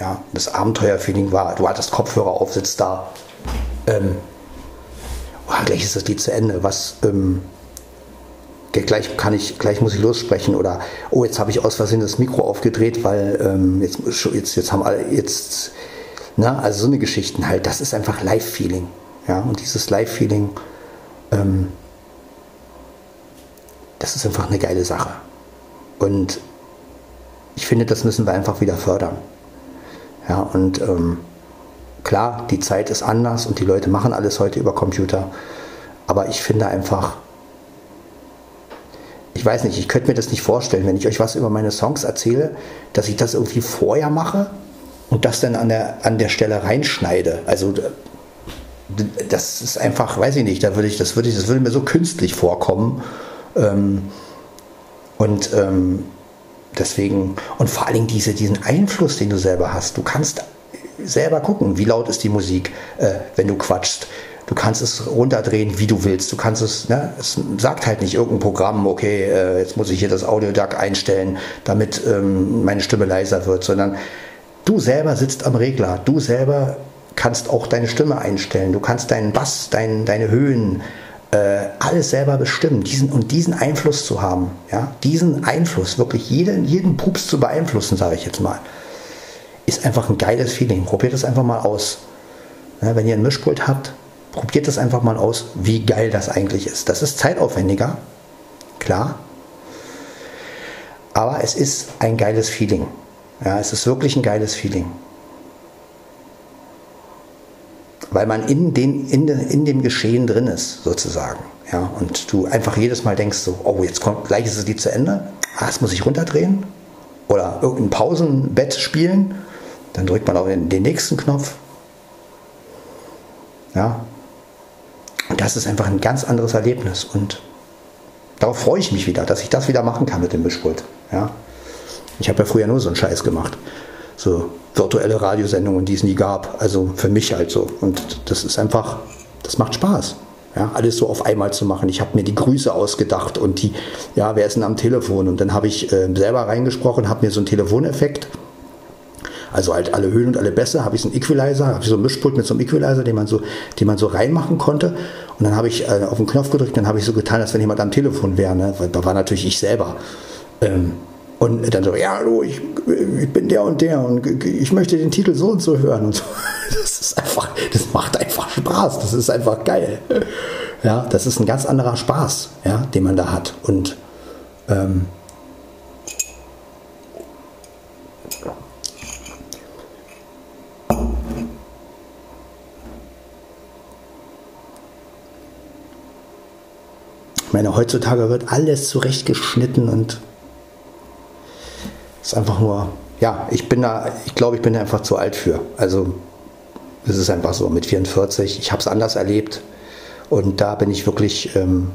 Ja, das Abenteuerfeeling war, du hattest Kopfhörer auf, sitzt da, ähm, oh, gleich ist das Lied zu Ende, was, ähm, gleich kann ich, gleich muss ich lossprechen oder oh, jetzt habe ich aus Versehen das Mikro aufgedreht, weil ähm, jetzt, jetzt, jetzt haben alle, jetzt, na, also so eine Geschichten halt, das ist einfach Live-Feeling. Ja, und dieses Live-Feeling, ähm, das ist einfach eine geile Sache. Und ich finde, das müssen wir einfach wieder fördern. Ja, und ähm, klar, die Zeit ist anders und die Leute machen alles heute über Computer. Aber ich finde einfach, ich weiß nicht, ich könnte mir das nicht vorstellen, wenn ich euch was über meine Songs erzähle, dass ich das irgendwie vorher mache und das dann an der, an der Stelle reinschneide. Also das ist einfach, weiß ich nicht, da würde ich, das würde ich, das würde mir so künstlich vorkommen. Ähm, und ähm, deswegen, und vor allen Dingen diese, diesen Einfluss, den du selber hast. Du kannst selber gucken, wie laut ist die Musik, äh, wenn du quatschst. Du kannst es runterdrehen, wie du willst. Du kannst es, ne, es sagt halt nicht irgendein Programm, okay, äh, jetzt muss ich hier das Audio-Duck einstellen, damit ähm, meine Stimme leiser wird, sondern du selber sitzt am Regler. Du selber kannst auch deine Stimme einstellen. Du kannst deinen Bass, dein, deine Höhen, äh, alles selber bestimmen. Diesen, und diesen Einfluss zu haben, ja, diesen Einfluss, wirklich jeden, jeden Pups zu beeinflussen, sage ich jetzt mal, ist einfach ein geiles Feeling. Probiert es einfach mal aus. Ja, wenn ihr ein Mischpult habt, probiert es einfach mal aus, wie geil das eigentlich ist. Das ist zeitaufwendiger, klar. Aber es ist ein geiles Feeling. Ja, es ist wirklich ein geiles Feeling. Weil man in, den, in, in dem Geschehen drin ist, sozusagen. Ja, und du einfach jedes Mal denkst so, oh, jetzt kommt, gleich ist das Lied zu Ende. Ah, das muss ich runterdrehen. Oder irgendein Pausenbett spielen. Dann drückt man auch den, den nächsten Knopf. Ja, und das ist einfach ein ganz anderes Erlebnis. Und darauf freue ich mich wieder, dass ich das wieder machen kann mit dem Mischpult. Ja? Ich habe ja früher nur so einen Scheiß gemacht. So virtuelle Radiosendungen, die es nie gab. Also für mich halt so. Und das ist einfach, das macht Spaß. Ja, alles so auf einmal zu machen. Ich habe mir die Grüße ausgedacht und die, ja, wer ist denn am Telefon? Und dann habe ich äh, selber reingesprochen, habe mir so einen Telefoneffekt also halt alle Höhen und alle Bässe, habe ich so einen Equalizer, habe ich so einen Mischpult mit so einem Equalizer, den man so, den man so reinmachen konnte. Und dann habe ich äh, auf den Knopf gedrückt, dann habe ich so getan, als wenn jemand am Telefon wäre, ne? weil da war natürlich ich selber. Ähm, und dann so, ja, hallo, ich, ich bin der und der und ich möchte den Titel so und so hören und so. Das ist einfach, das macht einfach Spaß, das ist einfach geil. Ja, das ist ein ganz anderer Spaß, ja, den man da hat. Und ähm, Ich meine, heutzutage wird alles zurechtgeschnitten und ist einfach nur, ja, ich bin da, ich glaube, ich bin da einfach zu alt für. Also es ist einfach so mit 44. Ich habe es anders erlebt und da bin ich wirklich, ähm,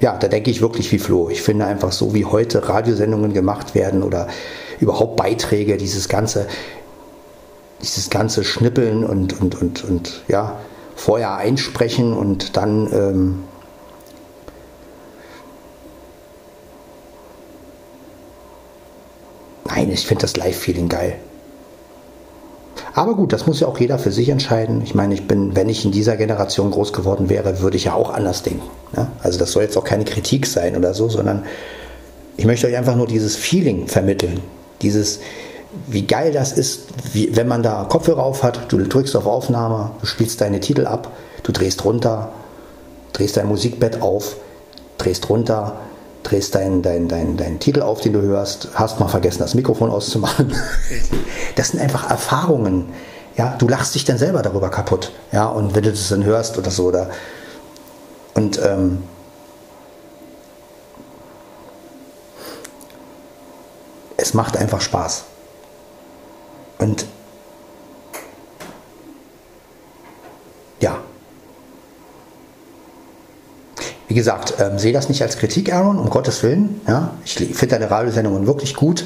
ja, da denke ich wirklich wie Flo. Ich finde einfach so, wie heute Radiosendungen gemacht werden oder überhaupt Beiträge, dieses ganze, dieses ganze Schnippeln und, und, und, und ja, vorher einsprechen und dann ähm, Nein, ich finde das Live-Feeling geil. Aber gut, das muss ja auch jeder für sich entscheiden. Ich meine, ich bin, wenn ich in dieser Generation groß geworden wäre, würde ich ja auch anders denken. Ne? Also das soll jetzt auch keine Kritik sein oder so, sondern ich möchte euch einfach nur dieses Feeling vermitteln. Dieses, wie geil das ist, wie, wenn man da Kopfhörer auf hat, du drückst auf Aufnahme, du spielst deine Titel ab, du drehst runter, drehst dein Musikbett auf, drehst runter, drehst deinen dein, dein, dein Titel auf, den du hörst, hast mal vergessen, das Mikrofon auszumachen. Das sind einfach Erfahrungen. Ja, du lachst dich dann selber darüber kaputt. Ja, und wenn du das dann hörst oder so, oder und ähm, es macht einfach Spaß. Und ja, wie gesagt, ähm, sehe das nicht als Kritik, Aaron, um Gottes Willen. Ja? Ich finde deine Radiosendungen wirklich gut.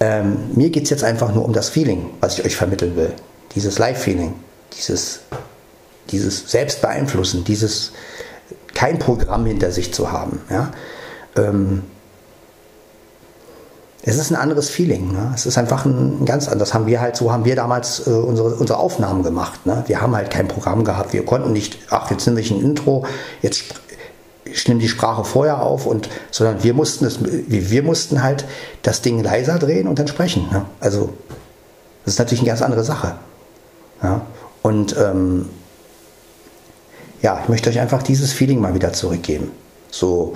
Ähm, mir geht es jetzt einfach nur um das Feeling, was ich euch vermitteln will. Dieses Live-Feeling, dieses, dieses Selbstbeeinflussen, dieses kein Programm hinter sich zu haben. Ja? Ähm, es ist ein anderes Feeling. Ne? Es ist einfach ein, ganz anderes. Haben wir halt so haben wir damals äh, unsere, unsere Aufnahmen gemacht. Ne? Wir haben halt kein Programm gehabt. Wir konnten nicht, ach, jetzt nehme ich ein Intro, jetzt ich nehme die Sprache vorher auf und sondern wir mussten es, wir mussten halt das Ding leiser drehen und dann sprechen. Ne? Also das ist natürlich eine ganz andere Sache. Ja? Und ähm, ja, ich möchte euch einfach dieses Feeling mal wieder zurückgeben. So,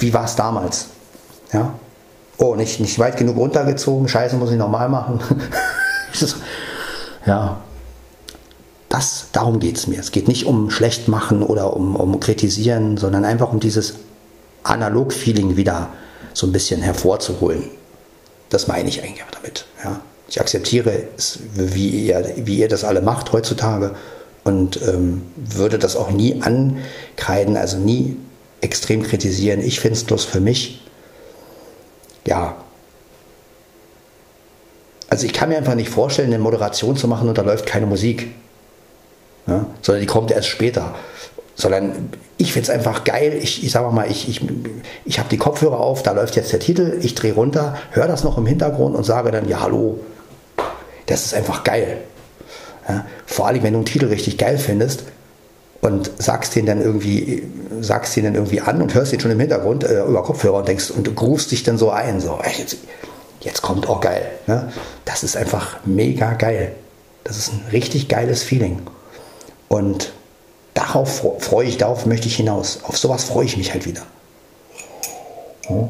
wie war es damals? Ja? Oh, nicht, nicht weit genug runtergezogen, scheiße, muss ich nochmal machen. ja, das, darum geht es mir. Es geht nicht um schlecht machen oder um, um kritisieren, sondern einfach um dieses Analog-Feeling wieder so ein bisschen hervorzuholen. Das meine ich eigentlich damit. Ja. Ich akzeptiere es, wie ihr, wie ihr das alle macht heutzutage und ähm, würde das auch nie ankreiden, also nie extrem kritisieren. Ich finde es bloß für mich, ja, also ich kann mir einfach nicht vorstellen, eine Moderation zu machen und da läuft keine Musik. Ja? Sondern die kommt erst später. Sondern ich finde es einfach geil. Ich, ich sage mal, ich, ich, ich habe die Kopfhörer auf, da läuft jetzt der Titel, ich drehe runter, höre das noch im Hintergrund und sage dann, ja, hallo. Das ist einfach geil. Ja? Vor allem, wenn du einen Titel richtig geil findest, und sagst den dann irgendwie, sagst den dann irgendwie an und hörst ihn schon im Hintergrund äh, über Kopfhörer und denkst und grufst dich dann so ein, so, jetzt, jetzt kommt auch geil. Ne? Das ist einfach mega geil. Das ist ein richtig geiles Feeling. Und darauf freue ich, darauf möchte ich hinaus. Auf sowas freue ich mich halt wieder. Hm?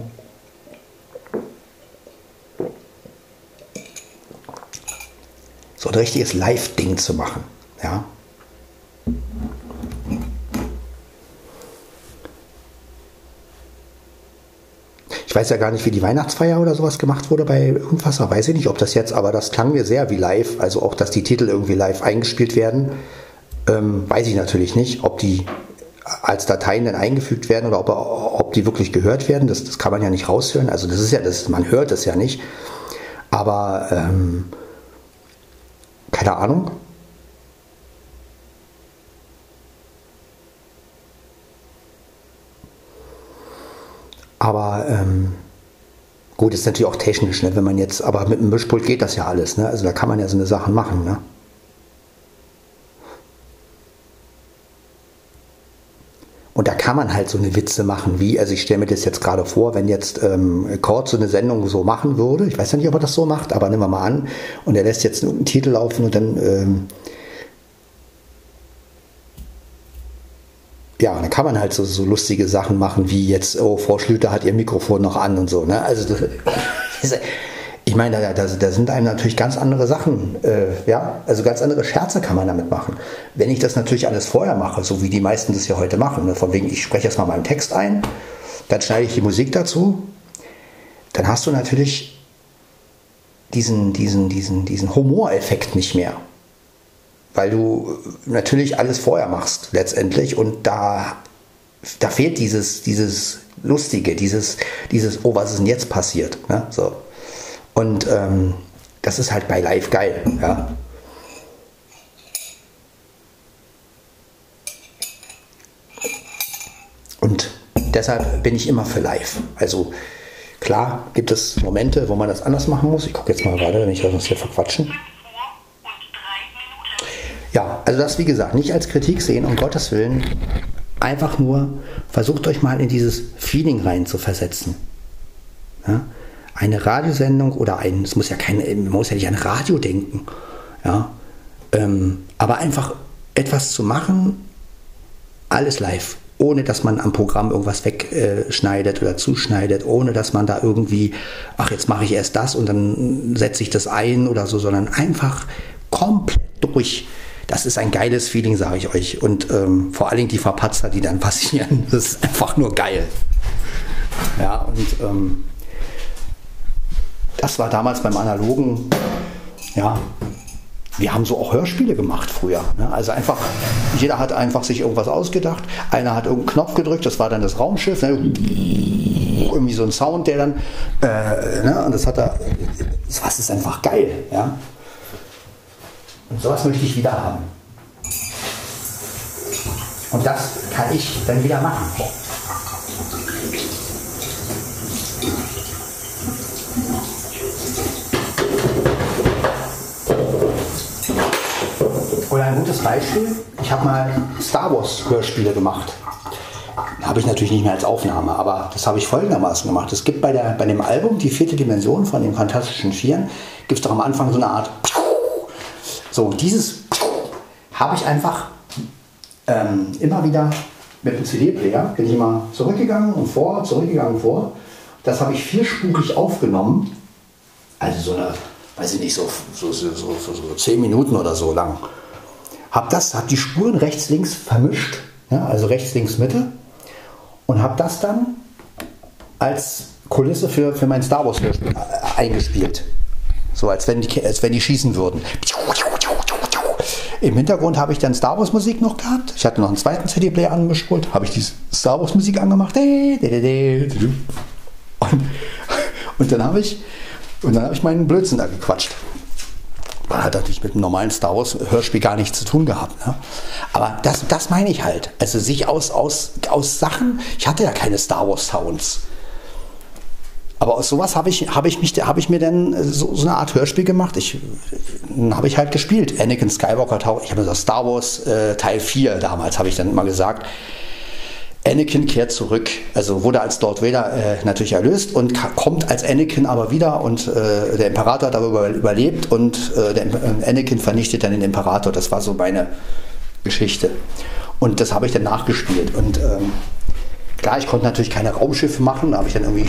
So ein richtiges Live-Ding zu machen. Ja? Ich weiß ja gar nicht, wie die Weihnachtsfeier oder sowas gemacht wurde bei irgendwas. Weiß ich nicht, ob das jetzt, aber das klang mir sehr wie live. Also auch, dass die Titel irgendwie live eingespielt werden, ähm, weiß ich natürlich nicht. Ob die als Dateien dann eingefügt werden oder ob, ob die wirklich gehört werden, das, das kann man ja nicht raushören. Also das ist ja, das, man hört es ja nicht. Aber ähm, keine Ahnung. Aber ähm, gut, ist natürlich auch technisch, ne? wenn man jetzt, aber mit einem Mischpult geht das ja alles. Ne? Also da kann man ja so eine Sachen machen. Ne? Und da kann man halt so eine Witze machen, wie, also ich stelle mir das jetzt gerade vor, wenn jetzt ähm, Kurt so eine Sendung so machen würde, ich weiß ja nicht, ob er das so macht, aber nehmen wir mal an, und er lässt jetzt einen Titel laufen und dann ähm, ja, dann kann man halt so, so lustige Sachen machen, wie jetzt, oh, Frau Schlüter hat ihr Mikrofon noch an und so. Ne? Also, das, ich meine, da, da, da, sind einem natürlich ganz andere Sachen, äh, ja, also ganz andere Scherze kann man damit machen. Wenn ich das natürlich alles vorher mache, so wie die meisten das ja heute machen, ne? von wegen, ich spreche jetzt mal meinen Text ein, dann schneide ich die Musik dazu, dann hast du natürlich diesen, diesen, diesen, diesen Humoreffekt nicht mehr weil du natürlich alles vorher machst letztendlich und da, da fehlt dieses, dieses Lustige, dieses, dieses, oh, was ist denn jetzt passiert? Ne? So. Und ähm, das ist halt bei Live geil. Ja? Und deshalb bin ich immer für Live. Also klar gibt es Momente, wo man das anders machen muss. Ich gucke jetzt mal weiter, wenn ich das hier verquatschen. Ja, also das wie gesagt nicht als Kritik sehen, um Gottes Willen. Einfach nur versucht euch mal in dieses Feeling rein zu versetzen. Ja? Eine Radiosendung oder ein, es muss ja kein, man muss ja nicht an Radio denken. Ja? Ähm, aber einfach etwas zu machen, alles live ohne dass man am Programm irgendwas wegschneidet oder zuschneidet, ohne dass man da irgendwie, ach, jetzt mache ich erst das und dann setze ich das ein oder so, sondern einfach komplett durch das ist ein geiles Feeling, sage ich euch. Und ähm, vor allen Dingen die Verpatzer, die dann passieren, das ist einfach nur geil. Ja, und ähm, das war damals beim Analogen, ja, wir haben so auch Hörspiele gemacht früher. Ne? Also einfach, jeder hat einfach sich irgendwas ausgedacht. Einer hat irgendeinen Knopf gedrückt, das war dann das Raumschiff. Ne? Irgendwie so ein Sound, der dann, äh, ne? und das hat er, was ist einfach geil. Ja? Und sowas möchte ich wieder haben. Und das kann ich dann wieder machen. Oder ein gutes Beispiel, ich habe mal Star Wars Hörspiele gemacht. Habe ich natürlich nicht mehr als Aufnahme, aber das habe ich folgendermaßen gemacht. Es gibt bei, der, bei dem Album Die vierte Dimension von den Fantastischen Vieren, gibt es doch am Anfang so eine Art so, und dieses habe ich einfach ähm, immer wieder mit dem CD-Player, bin ich immer zurückgegangen und vor, zurückgegangen und vor. Das habe ich vierspurig aufgenommen. Also so eine, weiß ich nicht, so, so, so, so, so zehn Minuten oder so lang. Habe das, habe die Spuren rechts, links vermischt, ja, also rechts, links, Mitte. Und habe das dann als Kulisse für, für mein Star Wars Hörspiel äh, eingespielt. So als wenn, die, als wenn die schießen würden. Im Hintergrund habe ich dann Star Wars Musik noch gehabt. Ich hatte noch einen zweiten CD-Player angespult. Habe ich die Star Wars Musik angemacht. Und, und dann habe ich, und dann habe ich meinen Blödsinn da gequatscht. Man hat natürlich mit einem normalen Star Wars Hörspiel gar nichts zu tun gehabt. Ne? Aber das, das meine ich halt. Also sich aus, aus, aus Sachen, ich hatte ja keine Star Wars Sounds. Aber aus sowas habe ich, hab ich, hab ich mir dann so, so, eine Art Hörspiel gemacht. Ich habe ich halt gespielt. Anakin Skywalker. Ich habe das Star Wars äh, Teil 4 damals, habe ich dann immer gesagt. Anakin kehrt zurück, also wurde als Darth Vader äh, natürlich erlöst und kommt als Anakin aber wieder und äh, der Imperator hat darüber überlebt und äh, der äh, Anakin vernichtet dann den Imperator. Das war so meine Geschichte. Und das habe ich dann nachgespielt. Und ähm, Klar, ich konnte natürlich keine Raumschiffe machen, da habe ich dann irgendwie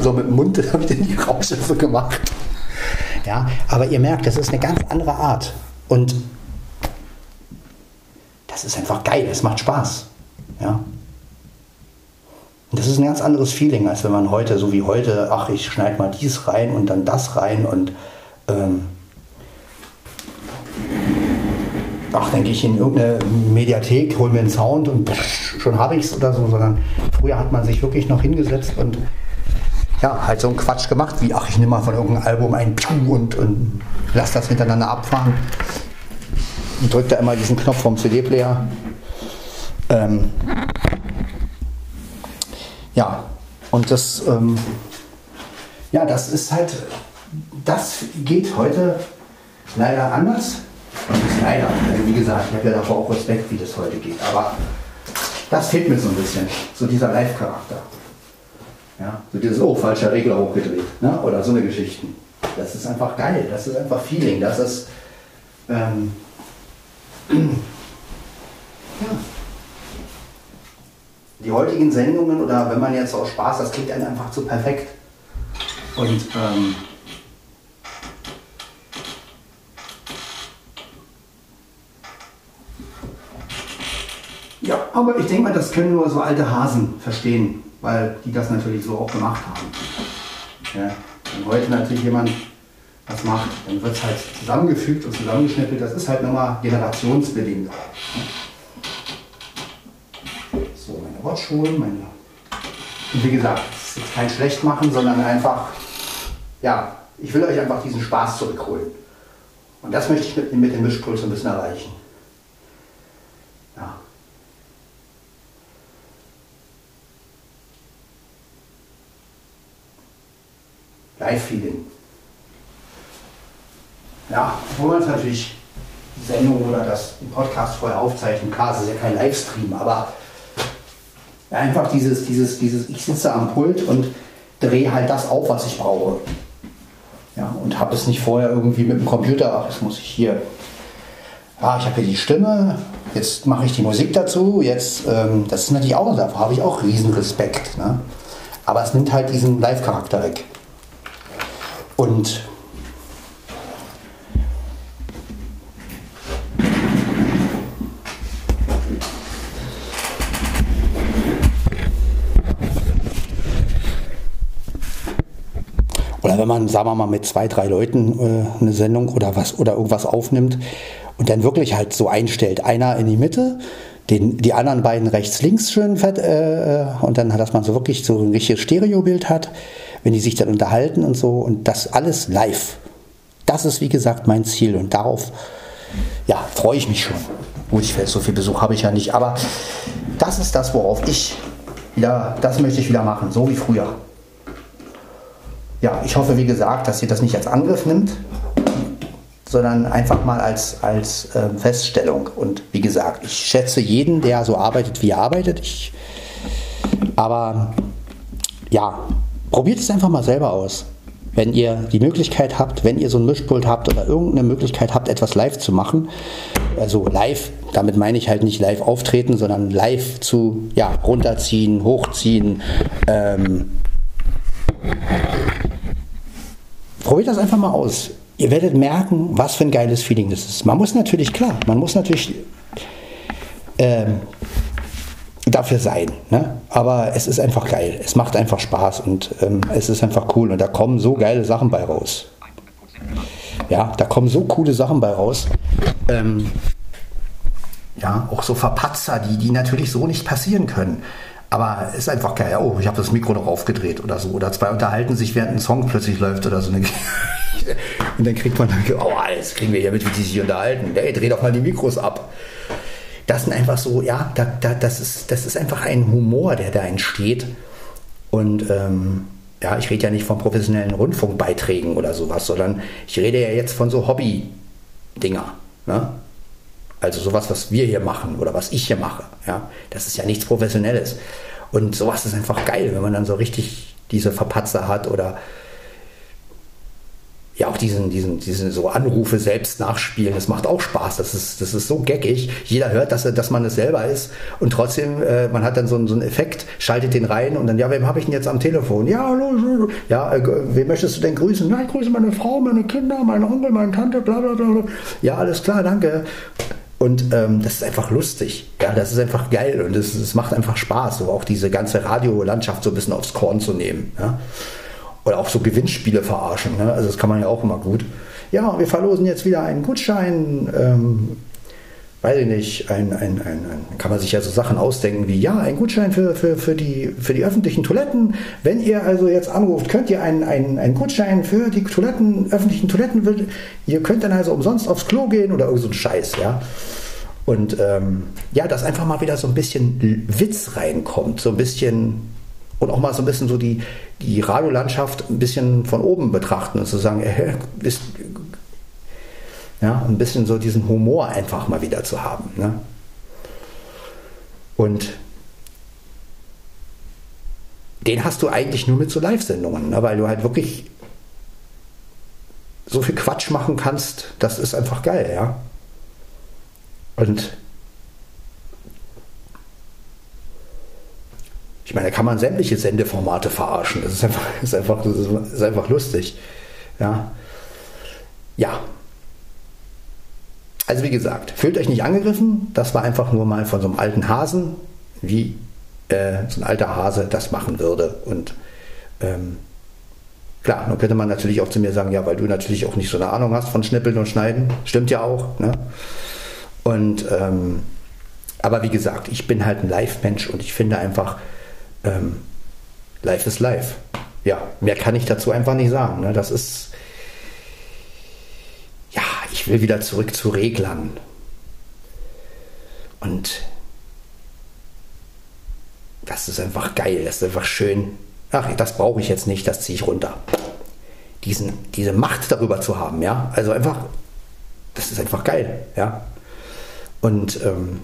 so mit dem Mund habe ich dann die Raumschiffe gemacht. Ja, aber ihr merkt, das ist eine ganz andere Art. Und das ist einfach geil, es macht Spaß. Ja. Und das ist ein ganz anderes Feeling, als wenn man heute, so wie heute, ach, ich schneide mal dies rein und dann das rein und ähm, ach, dann gehe ich in irgendeine Mediathek, hole mir einen Sound und pff, schon habe ich es oder so, sondern früher hat man sich wirklich noch hingesetzt und ja, halt so einen Quatsch gemacht, wie ach, ich nehme mal von irgendeinem Album ein und, und lass das hintereinander abfahren und drückt da immer diesen Knopf vom CD-Player. Ähm, ja, und das, ähm, ja, das ist halt, das geht heute leider anders. Leider. Also wie gesagt, ich habe ja davor auch Respekt, wie das heute geht. Aber das fehlt mir so ein bisschen. So dieser Live-Charakter. Ja, so dieses, oh, falscher Regler hochgedreht. Ne? Oder so eine Geschichten. Das ist einfach geil. Das ist einfach Feeling. Das ist. Ähm, ja. Die heutigen Sendungen oder wenn man jetzt auch Spaß, das klingt einem einfach zu perfekt. Und ähm, Ja, aber ich denke mal, das können nur so alte Hasen verstehen, weil die das natürlich so auch gemacht haben. Ja, wenn heute natürlich jemand was macht, dann wird es halt zusammengefügt und zusammengeschnippelt. Das ist halt nochmal generationsbedingt. So, meine Watchschuhe, meine. Und wie gesagt, es ist kein Schlechtmachen, sondern einfach, ja, ich will euch einfach diesen Spaß zurückholen. Und das möchte ich mit, mit dem Mischpult so ein bisschen erreichen. Ja. Live-Feeling. Ja, obwohl man es natürlich Sendung oder das Podcast vorher aufzeichnen, klar, es ist ja kein Livestream, aber einfach dieses, dieses, dieses, ich sitze am Pult und drehe halt das auf, was ich brauche. Ja, und habe es nicht vorher irgendwie mit dem Computer, ach, jetzt muss ich hier, ja, ich habe hier die Stimme, jetzt mache ich die Musik dazu, jetzt, ähm, das ist natürlich auch, davor habe ich auch riesen Respekt. Ne? Aber es nimmt halt diesen Live-Charakter weg. Und man, sagen wir mal, mit zwei, drei Leuten äh, eine Sendung oder was oder irgendwas aufnimmt und dann wirklich halt so einstellt, einer in die Mitte, den, die anderen beiden rechts, links schön fett, äh, äh und dann, dass man so wirklich so ein richtiges Stereobild hat wenn die sich dann unterhalten und so und das alles live. Das ist wie gesagt mein Ziel und darauf ja, freue ich mich schon. Gut, ich so viel Besuch habe ich ja nicht, aber das ist das, worauf ich wieder, das möchte ich wieder machen, so wie früher. Ja, ich hoffe, wie gesagt, dass ihr das nicht als Angriff nimmt, sondern einfach mal als, als äh, Feststellung. Und wie gesagt, ich schätze jeden, der so arbeitet, wie er arbeitet. Ich, aber ja, Probiert es einfach mal selber aus. Wenn ihr die Möglichkeit habt, wenn ihr so ein Mischpult habt oder irgendeine Möglichkeit habt, etwas live zu machen, also live, damit meine ich halt nicht live auftreten, sondern live zu ja, runterziehen, hochziehen. Ähm, probiert das einfach mal aus. Ihr werdet merken, was für ein geiles Feeling das ist. Man muss natürlich, klar, man muss natürlich ähm, dafür sein. Ne? Aber es ist einfach geil. Es macht einfach Spaß und ähm, es ist einfach cool. Und da kommen so geile Sachen bei raus. Ja, da kommen so coole Sachen bei raus. Ähm, ja, auch so Verpatzer, die, die natürlich so nicht passieren können. Aber es ist einfach geil. Oh, ich habe das Mikro noch aufgedreht oder so. Oder zwei unterhalten sich, während ein Song plötzlich läuft oder so. Und dann kriegt man dann, oh, alles kriegen wir hier mit, wie die sich unterhalten. Ey, dreh doch mal die Mikros ab. Das sind einfach so, ja, da, da, das, ist, das ist einfach ein Humor, der da entsteht. Und ähm, ja, ich rede ja nicht von professionellen Rundfunkbeiträgen oder sowas, sondern ich rede ja jetzt von so Hobby-Dinger. Ne? Also sowas, was wir hier machen oder was ich hier mache. Ja? Das ist ja nichts Professionelles. Und sowas ist einfach geil, wenn man dann so richtig diese Verpatzer hat oder ja auch diesen, diesen, diesen so Anrufe selbst nachspielen, das macht auch Spaß. Das ist, das ist so geckig. Jeder hört, dass, er, dass man es selber ist und trotzdem, äh, man hat dann so, so einen Effekt, schaltet den rein und dann, ja, wem habe ich denn jetzt am Telefon? Ja, hallo, ja, äh, wen möchtest du denn grüßen? Ich grüße meine Frau, meine Kinder, meinen Onkel, meine Tante, bla bla bla. Ja, alles klar, danke. Und ähm, das ist einfach lustig. Ja, das ist einfach geil und es macht einfach Spaß, so auch diese ganze Radiolandschaft so ein bisschen aufs Korn zu nehmen. Ja. Oder auch so Gewinnspiele verarschen. Ne? Also das kann man ja auch immer gut. Ja, wir verlosen jetzt wieder einen Gutschein. Ähm, weiß ich nicht, ein, ein, ein, ein, kann man sich ja so Sachen ausdenken wie, ja, ein Gutschein für, für, für, die, für die öffentlichen Toiletten. Wenn ihr also jetzt anruft, könnt ihr einen, einen, einen Gutschein für die Toiletten, öffentlichen Toiletten, ihr könnt dann also umsonst aufs Klo gehen oder irgend so ein Scheiß, ja. Und ähm, ja, dass einfach mal wieder so ein bisschen Witz reinkommt, so ein bisschen und auch mal so ein bisschen so die, die Radiolandschaft ein bisschen von oben betrachten und zu sagen, äh, ist, ja, ein bisschen so diesen Humor einfach mal wieder zu haben. Ne? Und den hast du eigentlich nur mit so Live-Sendungen, ne? weil du halt wirklich so viel Quatsch machen kannst, das ist einfach geil, ja. Und ich meine, da kann man sämtliche Sendeformate verarschen. Das ist einfach, ist einfach, ist einfach lustig. Ja. Ja. Also wie gesagt, fühlt euch nicht angegriffen. Das war einfach nur mal von so einem alten Hasen, wie äh, so ein alter Hase das machen würde. Und ähm, klar, nun könnte man natürlich auch zu mir sagen, ja, weil du natürlich auch nicht so eine Ahnung hast von Schnippeln und Schneiden. Stimmt ja auch. Ne? Und ähm, aber wie gesagt, ich bin halt ein Live-Mensch und ich finde einfach, ähm, live ist live. Ja, mehr kann ich dazu einfach nicht sagen. Ne? Das ist, ich will wieder zurück zu Reglern. Und das ist einfach geil, das ist einfach schön. Ach, das brauche ich jetzt nicht, das ziehe ich runter. Diesen, diese Macht darüber zu haben, ja, also einfach, das ist einfach geil, ja. Und ähm,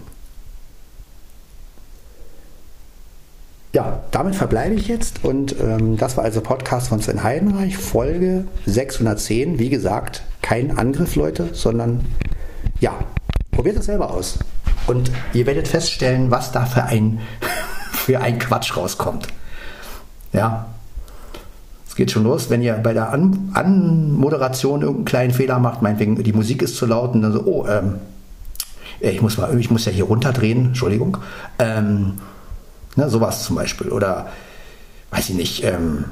ja, damit verbleibe ich jetzt und ähm, das war also Podcast von Sven Heidenreich, Folge 610. Wie gesagt, kein Angriff, Leute, sondern ja, probiert es selber aus. Und ihr werdet feststellen, was da für ein, für ein Quatsch rauskommt. Ja, es geht schon los, wenn ihr bei der An Anmoderation irgendeinen kleinen Fehler macht, meinetwegen die Musik ist zu laut und dann so, oh, ähm, ich muss mal, ich muss ja hier runterdrehen, Entschuldigung. Ähm, Ne, sowas zum Beispiel. Oder, weiß ich nicht, ähm,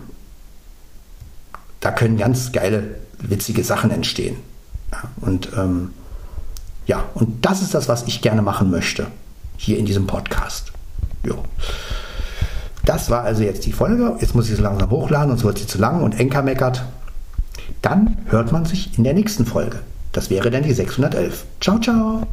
da können ganz geile, witzige Sachen entstehen. Ja, und ähm, ja, und das ist das, was ich gerne machen möchte, hier in diesem Podcast. Jo. Das war also jetzt die Folge. Jetzt muss ich sie langsam hochladen, sonst wird sie zu lang und Enker meckert. Dann hört man sich in der nächsten Folge. Das wäre dann die 611. Ciao, ciao.